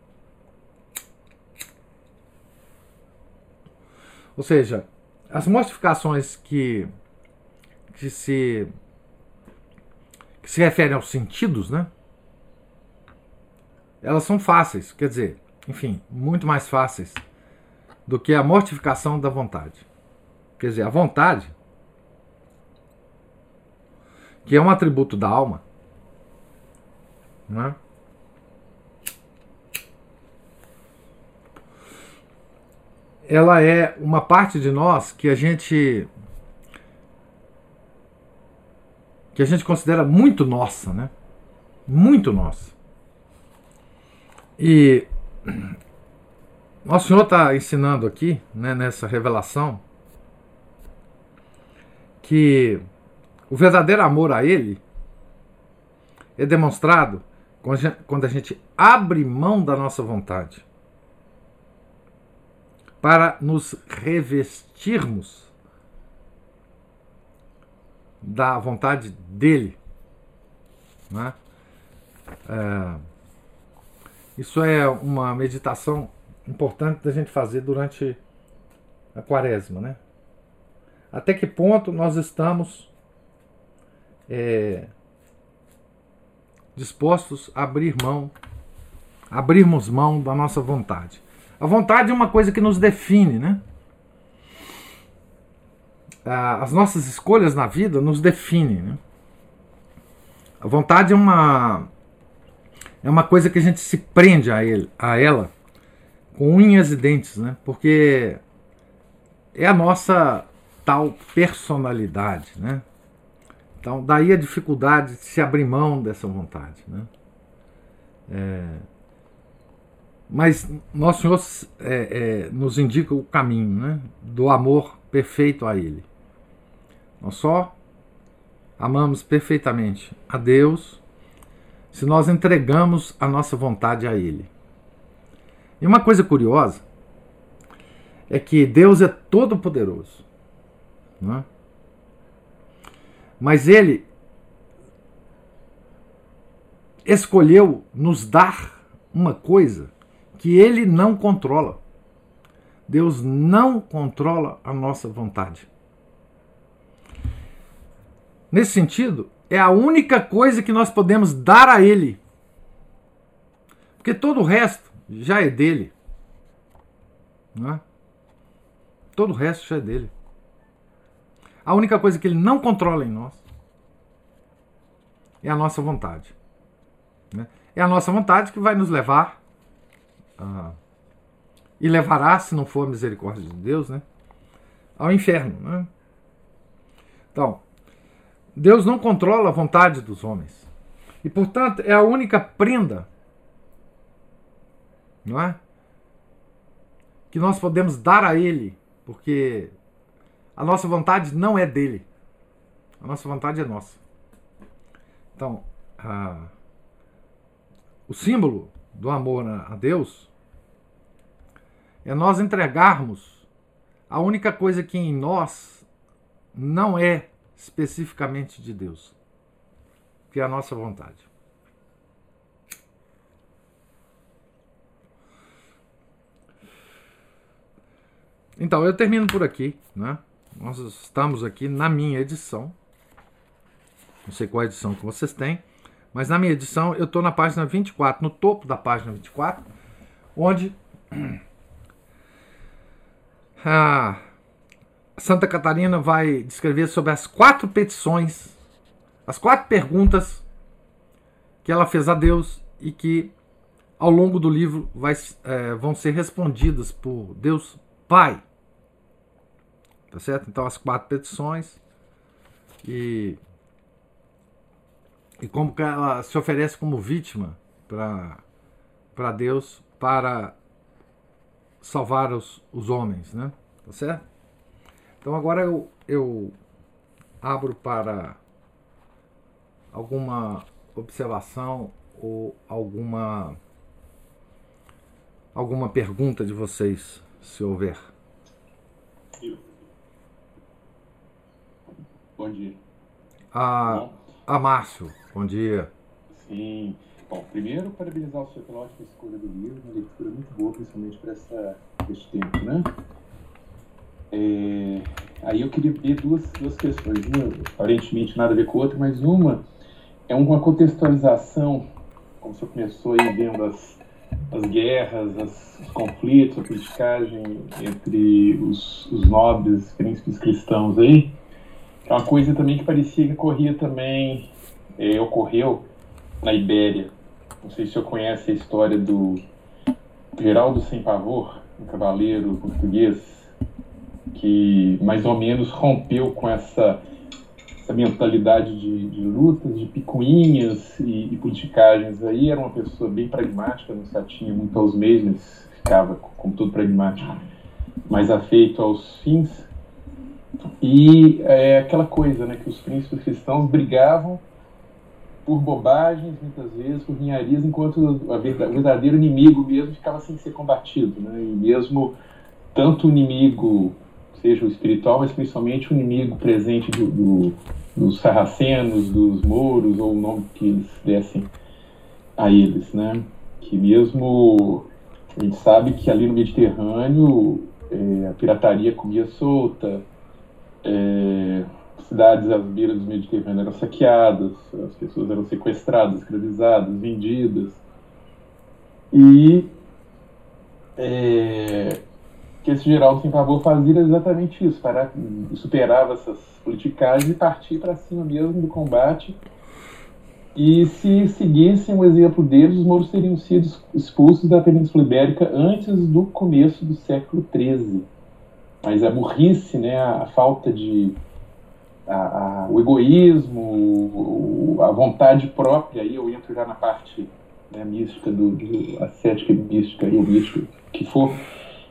Ou seja, as mortificações que, que se que se referem aos sentidos, né? Elas são fáceis, quer dizer, enfim, muito mais fáceis do que a mortificação da vontade. Quer dizer, a vontade, que é um atributo da alma, né? Ela é uma parte de nós que a gente que a gente considera muito nossa, né? Muito nossa. E o Senhor está ensinando aqui, né, nessa revelação, que o verdadeiro amor a Ele é demonstrado quando a gente abre mão da nossa vontade para nos revestirmos da vontade dele. Né? É, isso é uma meditação importante da gente fazer durante a quaresma. Né? Até que ponto nós estamos é, dispostos a abrir mão, abrirmos mão da nossa vontade. A vontade é uma coisa que nos define, né? As nossas escolhas na vida nos definem, né? A vontade é uma é uma coisa que a gente se prende a, ele, a ela com unhas e dentes, né? Porque é a nossa tal personalidade, né? Então, daí a dificuldade de se abrir mão dessa vontade, né? É, mas Nosso Senhor é, é, nos indica o caminho né? do amor perfeito a Ele. Nós só amamos perfeitamente a Deus se nós entregamos a nossa vontade a Ele. E uma coisa curiosa é que Deus é todo-poderoso. É? Mas Ele escolheu nos dar uma coisa que Ele não controla. Deus não controla a nossa vontade. Nesse sentido, é a única coisa que nós podemos dar a Ele. Porque todo o resto já é dele. Não é? Todo o resto já é dele. A única coisa que ele não controla em nós é a nossa vontade. Né? É a nossa vontade que vai nos levar a, e levará, se não for a misericórdia de Deus, né, ao inferno. Né? Então, Deus não controla a vontade dos homens. E, portanto, é a única prenda não é? que nós podemos dar a Ele, porque a nossa vontade não é dele. A nossa vontade é nossa. Então, a, o símbolo do amor a Deus é nós entregarmos a única coisa que em nós não é especificamente de Deus, que é a nossa vontade. Então, eu termino por aqui, né? Nós estamos aqui na minha edição. Não sei qual edição que vocês têm, mas na minha edição eu estou na página 24, no topo da página 24, onde a Santa Catarina vai descrever sobre as quatro petições, as quatro perguntas que ela fez a Deus e que ao longo do livro vai, é, vão ser respondidas por Deus Pai. Tá certo? Então as quatro petições e e como ela se oferece como vítima para Deus para salvar os, os homens, né? Tá certo? Então agora eu, eu abro para alguma observação ou alguma alguma pergunta de vocês, se houver. Bom dia. A, a Márcio, bom dia. Sim. Bom, primeiro, parabenizar o senhor pela ótima escolha do livro, uma leitura muito boa, principalmente para esse tempo, né? É, aí eu queria ver duas, duas questões, uma aparentemente nada a ver com a outra, mas uma é uma contextualização, como você começou aí vendo as, as guerras, as, os conflitos, a politicagem entre os, os nobres, príncipes cristãos aí, é uma coisa também que parecia que ocorria também, é, ocorreu na Ibéria. Não sei se você conhece a história do Geraldo Sem Pavor, um cavaleiro português que mais ou menos rompeu com essa, essa mentalidade de, de lutas, de picuinhas e, e politicagens aí. Era uma pessoa bem pragmática, não se atinha muito aos mesmos, ficava, como todo pragmático, mais afeito aos fins. E é aquela coisa, né, que os príncipes cristãos brigavam por bobagens, muitas vezes, por ninharias, enquanto o verdadeiro inimigo mesmo ficava sem ser combatido. Né? E mesmo tanto o inimigo seja o espiritual, mas principalmente o inimigo presente do, do, dos sarracenos, dos mouros, ou o nome que eles dessem a eles, né? Que mesmo a gente sabe que ali no Mediterrâneo é, a pirataria comia solta, é, cidades às beiras do Mediterrâneo eram saqueadas, as pessoas eram sequestradas, escravizadas, vendidas. E é, que esse Geraldo sem favor fazia exatamente isso, para, superava essas politicagens e partir para cima mesmo do combate. E se seguissem o exemplo deles, os mouros teriam sido expulsos da Península Ibérica antes do começo do século XIII. Mas a burrice, né, a falta de a, a, o egoísmo, a vontade própria, aí eu entro já na parte né, mística, do, do ascética mística, ou mística, que for,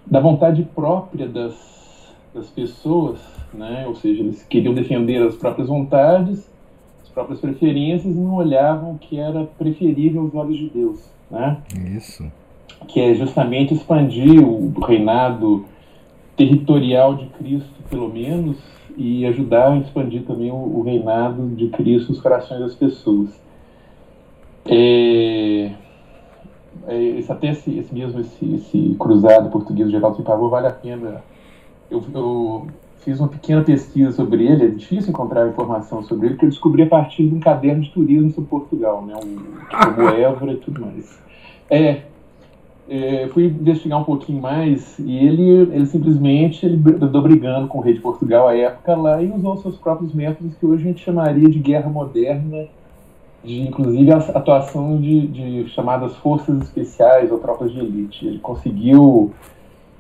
da vontade própria das, das pessoas, né? ou seja, eles queriam defender as próprias vontades, as próprias preferências e não olhavam o que era preferível aos olhos de Deus. Né? Isso. Que é justamente expandir o reinado territorial de Cristo, pelo menos, e ajudar a expandir também o, o reinado de Cristo nos corações das pessoas. É, é, esse, até esse, esse mesmo esse, esse cruzado português Geraldo sem pavor vale a pena. Eu, eu, fiz uma pequena pesquisa sobre ele, é difícil encontrar informação sobre ele, porque eu descobri a partir de um caderno de turismo sobre Portugal, né, um, como Évora e tudo mais. É, é, fui investigar um pouquinho mais e ele, ele simplesmente ele andou brigando com o rei de Portugal à época lá e usou seus próprios métodos que hoje a gente chamaria de guerra moderna de inclusive a atuação de, de chamadas forças especiais ou tropas de elite. Ele conseguiu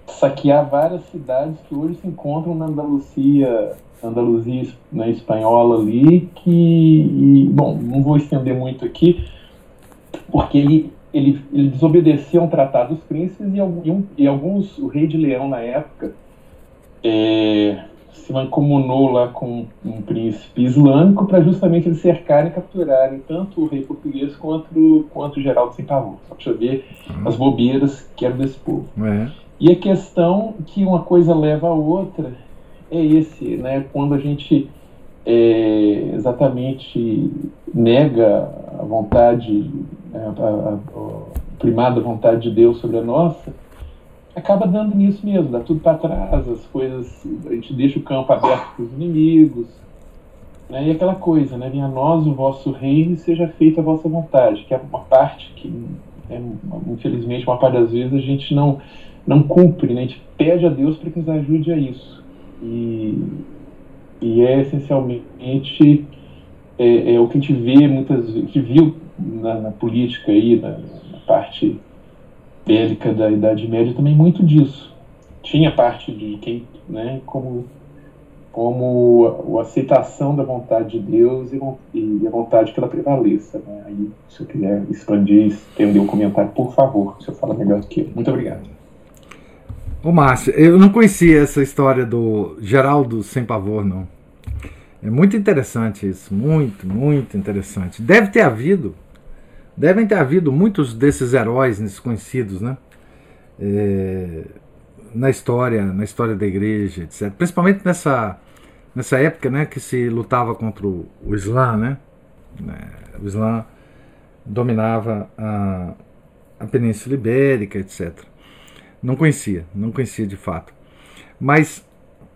saquear várias cidades que hoje se encontram na Andaluzia, Andaluzia né, espanhola ali, que, e, bom, não vou estender muito aqui, porque ele, ele, ele desobedeceu um tratado dos príncipes e, e, e alguns, o rei de Leão na época, é, se mancomunou lá com um príncipe islâmico para justamente eles cercarem e capturarem tanto o rei português quanto, quanto o Geraldo sem pavor. Só para ver uhum. as bobeiras que eram desse povo. É. E a questão que uma coisa leva a outra é esse, né? Quando a gente é, exatamente nega a vontade, né, a, a, a primada vontade de Deus sobre a nossa, acaba dando nisso mesmo, dá tudo para trás, as coisas, a gente deixa o campo aberto para os inimigos, né? e aquela coisa, né? venha a nós o vosso reino e seja feita a vossa vontade, que é uma parte que, é, infelizmente, uma parte das vezes a gente não, não cumpre, né? a gente pede a Deus para que nos ajude a isso. E, e é essencialmente é, é, o que a gente vê muitas vezes, a gente viu na, na política aí, na, na parte bélica da Idade Média também muito disso. Tinha parte de quem, né, como como a aceitação da vontade de Deus e, e a vontade que ela prevaleça. Né? Aí, se eu quiser expandir, estender um comentário, por favor, se eu falar melhor do que eu. Muito obrigado. Ô Márcio, eu não conhecia essa história do Geraldo sem pavor, não. É muito interessante isso, muito, muito interessante. Deve ter havido Devem ter havido muitos desses heróis desconhecidos, né? É, na história, na história da igreja, etc. Principalmente nessa, nessa época, né, que se lutava contra o, o Islã, né? É, o Islã dominava a, a Península Ibérica, etc. Não conhecia, não conhecia de fato. Mas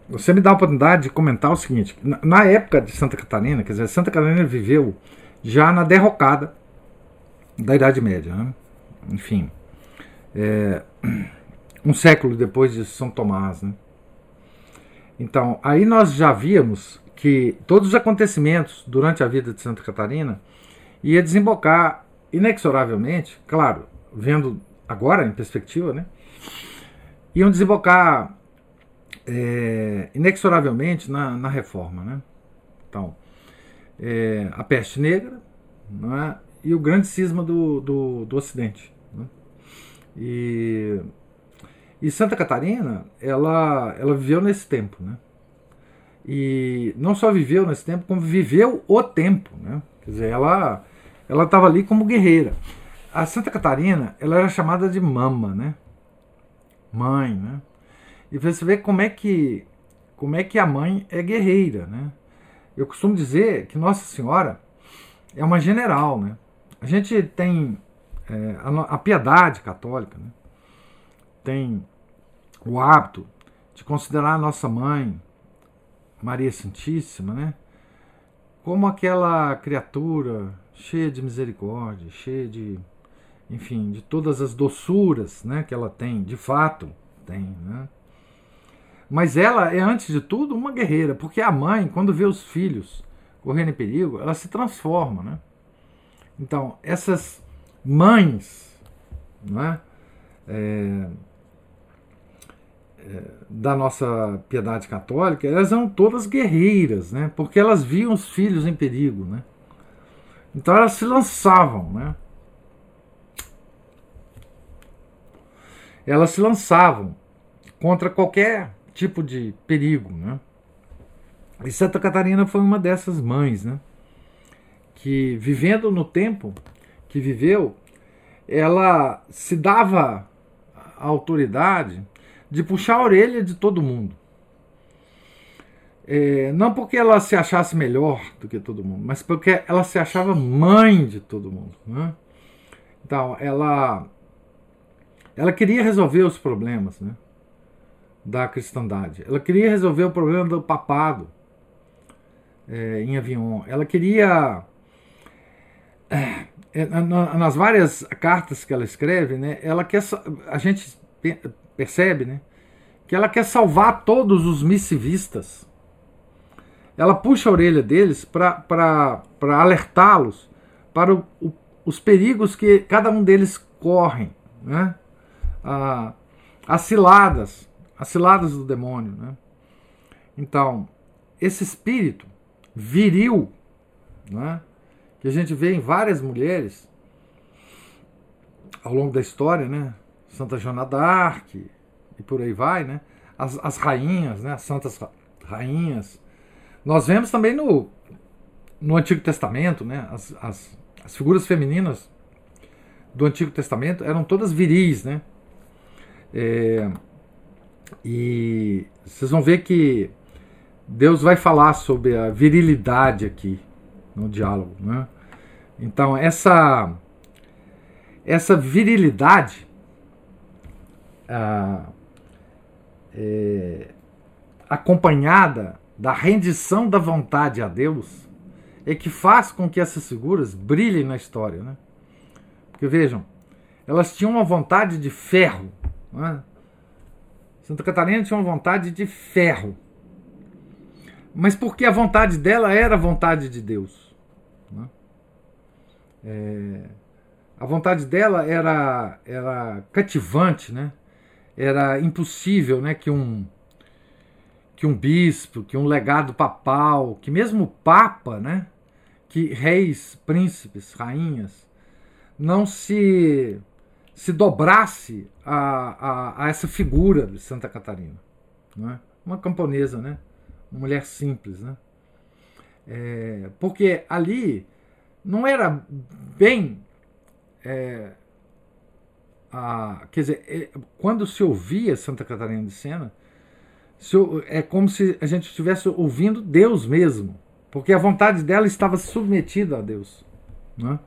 você me dá a oportunidade de comentar o seguinte: na, época de Santa Catarina, quer dizer, Santa Catarina viveu já na derrocada da Idade Média. Né? Enfim, é, um século depois de São Tomás. Né? Então, aí nós já víamos que todos os acontecimentos durante a vida de Santa Catarina ia desembocar inexoravelmente, claro, vendo agora em perspectiva, né? Iam desembocar é, inexoravelmente na, na reforma. Né? Então, é, a peste negra, não é? e o grande cisma do, do, do Ocidente. Né? E, e Santa Catarina, ela, ela viveu nesse tempo. Né? E não só viveu nesse tempo, como viveu o tempo. Né? Quer dizer, ela ela estava ali como guerreira. A Santa Catarina, ela era chamada de mama, né? Mãe, né? E você vê como é que como é que a mãe é guerreira, né? Eu costumo dizer que Nossa Senhora é uma general, né? A gente tem é, a, a, piedade católica, né? tem o hábito de considerar a nossa mãe, Maria Santíssima, né? como aquela criatura cheia de misericórdia, cheia de, enfim, de todas as doçuras né, que ela tem, de fato tem. Né? Mas ela é, antes de tudo, uma guerreira, porque a mãe, quando vê os filhos correndo em perigo, ela se transforma. Né? Então, essas mães não é? é da nossa piedade católica, elas eram todas guerreiras, né? porque elas viam os filhos em perigo. Né? Então elas se lançavam. Né? Elas se lançavam contra qualquer tipo de perigo. Né? E Santa Catarina foi uma dessas mães, né? que vivendo no tempo que viveu, ela se dava a autoridade de puxar a orelha de todo mundo. É, não porque ela se achasse melhor do que todo mundo, mas porque ela se achava mãe de todo mundo. Né? Então, ela, ela queria resolver os problemas né, da cristandade. Ela queria resolver o problema do papado é, em Avignon. Ela queria. É, nas várias cartas que ela escreve, né, ela quer. A gente percebe, né? Que ela quer salvar todos os missivistas. Ela puxa a orelha deles para alertá-los para o, o, os perigos que cada um deles correm, né? Ah, as ciladas, as ciladas do demônio, né? Então, esse espírito viril, né? Que a gente vê em várias mulheres ao longo da história, né? Santa Joana d'Arc e por aí vai, né? As, as rainhas, né? As santas rainhas. Nós vemos também no, no Antigo Testamento, né? As, as, as figuras femininas do Antigo Testamento eram todas viris, né? É, e vocês vão ver que Deus vai falar sobre a virilidade aqui no diálogo, né? Então essa essa virilidade ah, é, acompanhada da rendição da vontade a Deus é que faz com que essas figuras brilhem na história. Né? Porque vejam, elas tinham uma vontade de ferro. Né? Santa Catarina tinha uma vontade de ferro. Mas porque a vontade dela era a vontade de Deus. Né? É, a vontade dela era, era cativante, né? era impossível né, que, um, que um bispo, que um legado papal, que mesmo o papa, né, que reis, príncipes, rainhas, não se, se dobrasse a, a, a essa figura de Santa Catarina. Né? Uma camponesa, né? uma mulher simples. Né? É, porque ali não era bem é, a, quer dizer, é, quando se ouvia Santa Catarina de Sena, se, é como se a gente estivesse ouvindo Deus mesmo, porque a vontade dela estava submetida a Deus. Né?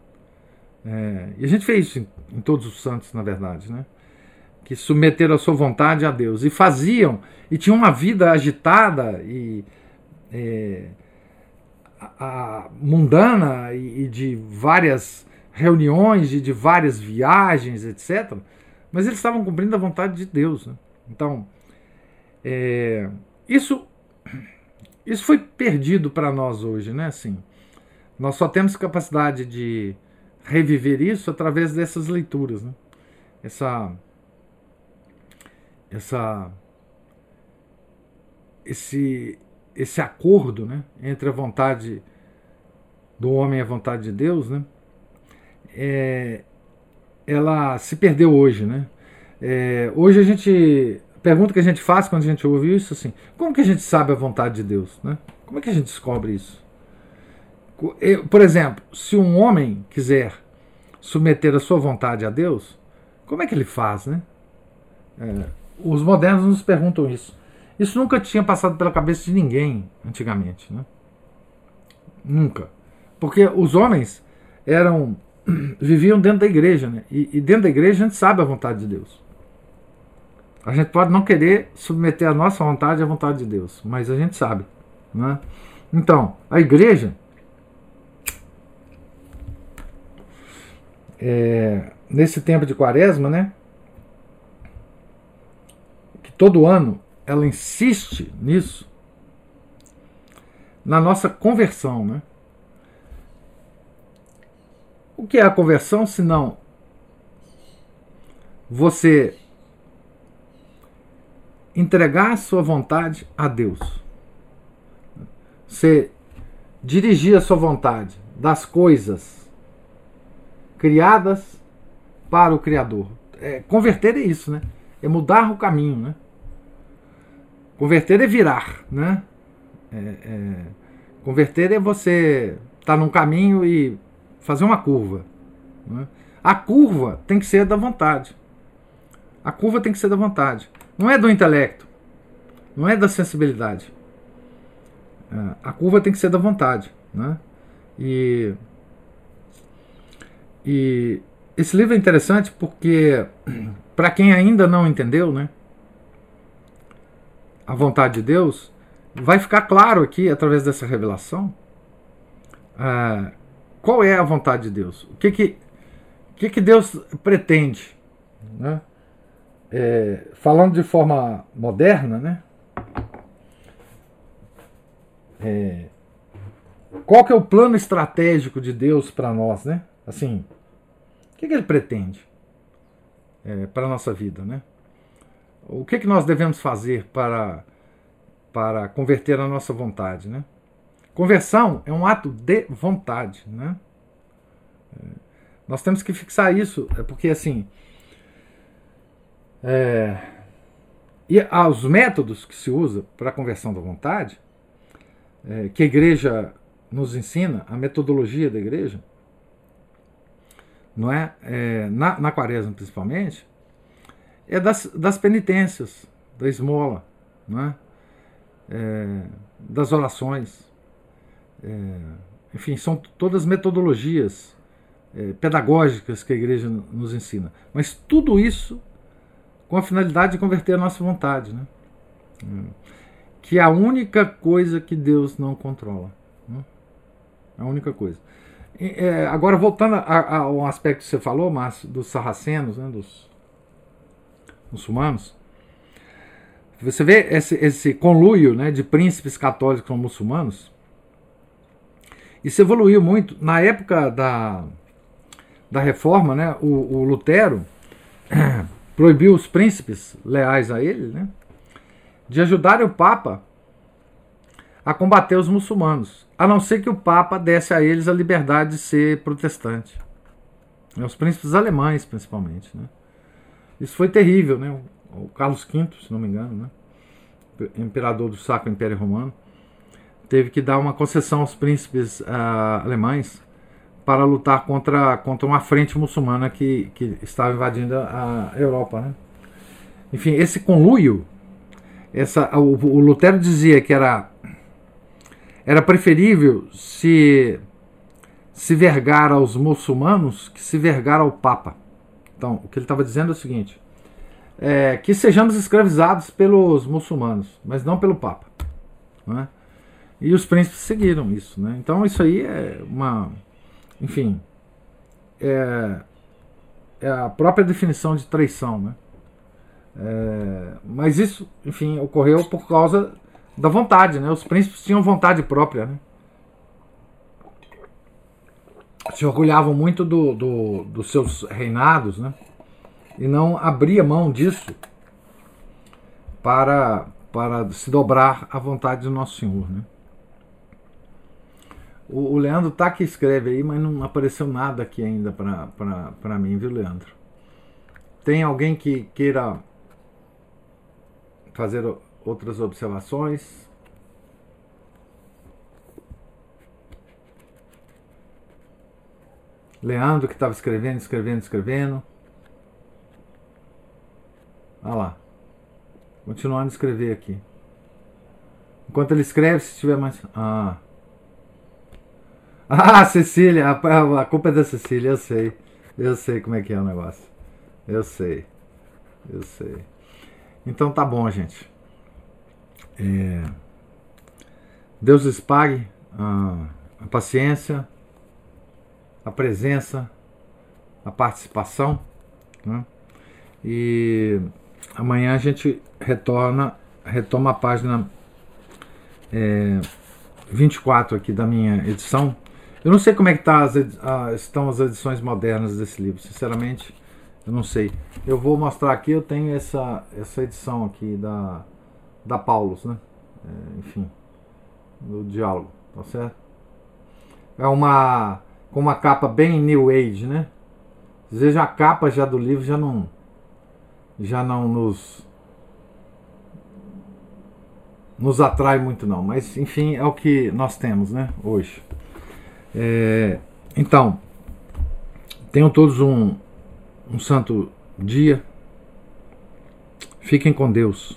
É, e a gente fez isso em, em, todos os santos, na verdade, né? que submeteram a sua vontade a Deus e faziam, e tinham uma vida agitada e é, a, a, mundana e, e de várias reuniões de, de várias viagens, etc. Mas eles estavam cumprindo a vontade de Deus. Né? Então, é, isso, isso foi perdido para nós hoje, né? Assim, nós só temos capacidade de reviver isso através dessas leituras, né? Essa, essa, esse, esse acordo, né? Entre a vontade do homem e a vontade de Deus, né? é, ela se perdeu hoje, né? É, hoje a gente pergunta que a gente faz quando a gente ouve isso assim, como que a gente sabe a vontade de Deus, né? Como é que a gente descobre isso? Por exemplo, se um homem quiser submeter a sua vontade a Deus, como é que ele faz, né? É, os modernos nos perguntam isso. Isso nunca tinha passado pela cabeça de ninguém antigamente, né? Nunca. Porque os homens eram viviam dentro da igreja, né? E, e, dentro da igreja a gente sabe a vontade de Deus. A gente pode não querer submeter a nossa vontade à vontade de Deus, mas a gente sabe, né? Então, a igreja é, nesse tempo de quaresma, né? Que todo ano ela insiste nisso, na nossa conversão, né? O que é a conversão se não você entregar a sua vontade a Deus? Você dirigir a sua vontade das coisas criadas para o Criador. É, converter é isso, né? É mudar o caminho, né? Converter é virar, né? É, é, converter é você estar tá num caminho e fazer uma curva. Né? A curva tem que ser da vontade. A curva tem que ser da vontade. Não é do intelecto. Não é da sensibilidade. É, a curva tem que ser da vontade. Né? E, e esse livro é interessante porque, para quem ainda não entendeu, né, a vontade de Deus, vai ficar claro aqui, através dessa revelação, uh, qual é a vontade de Deus? O que que, que, que Deus pretende? Né? É, falando de forma moderna, né? É, qual que é o plano estratégico de Deus para nós, né? Assim, o que, que ele pretende é, para a nossa vida, né? O que, que nós devemos fazer para, para converter a nossa vontade, né? Conversão é um ato de vontade, né? É, nós temos que fixar isso, é porque assim. É, e os métodos que se usa para a conversão da vontade, é, que a igreja nos ensina, a metodologia da igreja, não é? é na, na quaresma principalmente, é das, das penitências, da esmola, não é? é das orações, é, enfim, são todas metodologias é, pedagógicas que a igreja nos ensina. Mas tudo isso com a finalidade de converter a nossa vontade, né? que é a única coisa que Deus não controla. Né? A única coisa. É, agora, voltando a, um aspecto que você falou, Márcio, dos sarracenos, né, dos muçulmanos, você vê esse, esse conluio né, de príncipes católicos com muçulmanos, isso evoluiu muito. Na época da, da reforma, né, o, o Lutero proibiu os príncipes leais a ele né, de ajudarem o Papa a combater os muçulmanos, a não ser que o Papa desse a eles a liberdade de ser protestante. Né, os príncipes alemães, principalmente. Né. Isso foi terrível. Né, o Carlos V, se não me engano, né, imperador do Sacro Império Romano, teve que dar uma concessão aos príncipes uh, alemães para lutar contra, contra uma frente muçulmana que, que estava invadindo a Europa. Né? Enfim, esse conluio, essa, o, o Lutero dizia que era, era preferível se, se vergar aos muçulmanos que se vergar ao Papa. Então, o que ele estava dizendo é o seguinte: é, que sejamos escravizados pelos muçulmanos, mas não pelo Papa. Não é? E os príncipes seguiram isso, né? Então isso aí é uma, enfim, é, é a própria definição de traição, né? É, mas isso, enfim, ocorreu por causa da vontade, né? Os príncipes tinham vontade própria, né? Se orgulhavam muito do, do, dos seus reinados, né? E não abria mão disso para, para se dobrar à vontade do nosso Senhor, né? O, o Leandro tá que escreve aí, mas não apareceu nada aqui ainda para mim, viu, Leandro? Tem alguém que queira fazer outras observações? Leandro que estava escrevendo, escrevendo, escrevendo. Olha lá. Continuando a escrever aqui. Enquanto ele escreve, se tiver mais. Ah. Ah, Cecília, a, a culpa é da Cecília, eu sei. Eu sei como é que é o negócio. Eu sei. Eu sei. Então tá bom, gente. É... Deus lhes pague a, a paciência, a presença, a participação. Né? E amanhã a gente retorna, retoma a página é, 24 aqui da minha edição. Eu não sei como é que tá as, a, estão as edições modernas desse livro, sinceramente, eu não sei. Eu vou mostrar aqui, eu tenho essa, essa edição aqui da, da Paulus, né? É, enfim, do diálogo, tá certo? É uma com uma capa bem New Age, né? Vezes a capa já do livro já não já não nos nos atrai muito não, mas enfim é o que nós temos, né? Hoje. É, então tenham todos um um santo dia. Fiquem com Deus.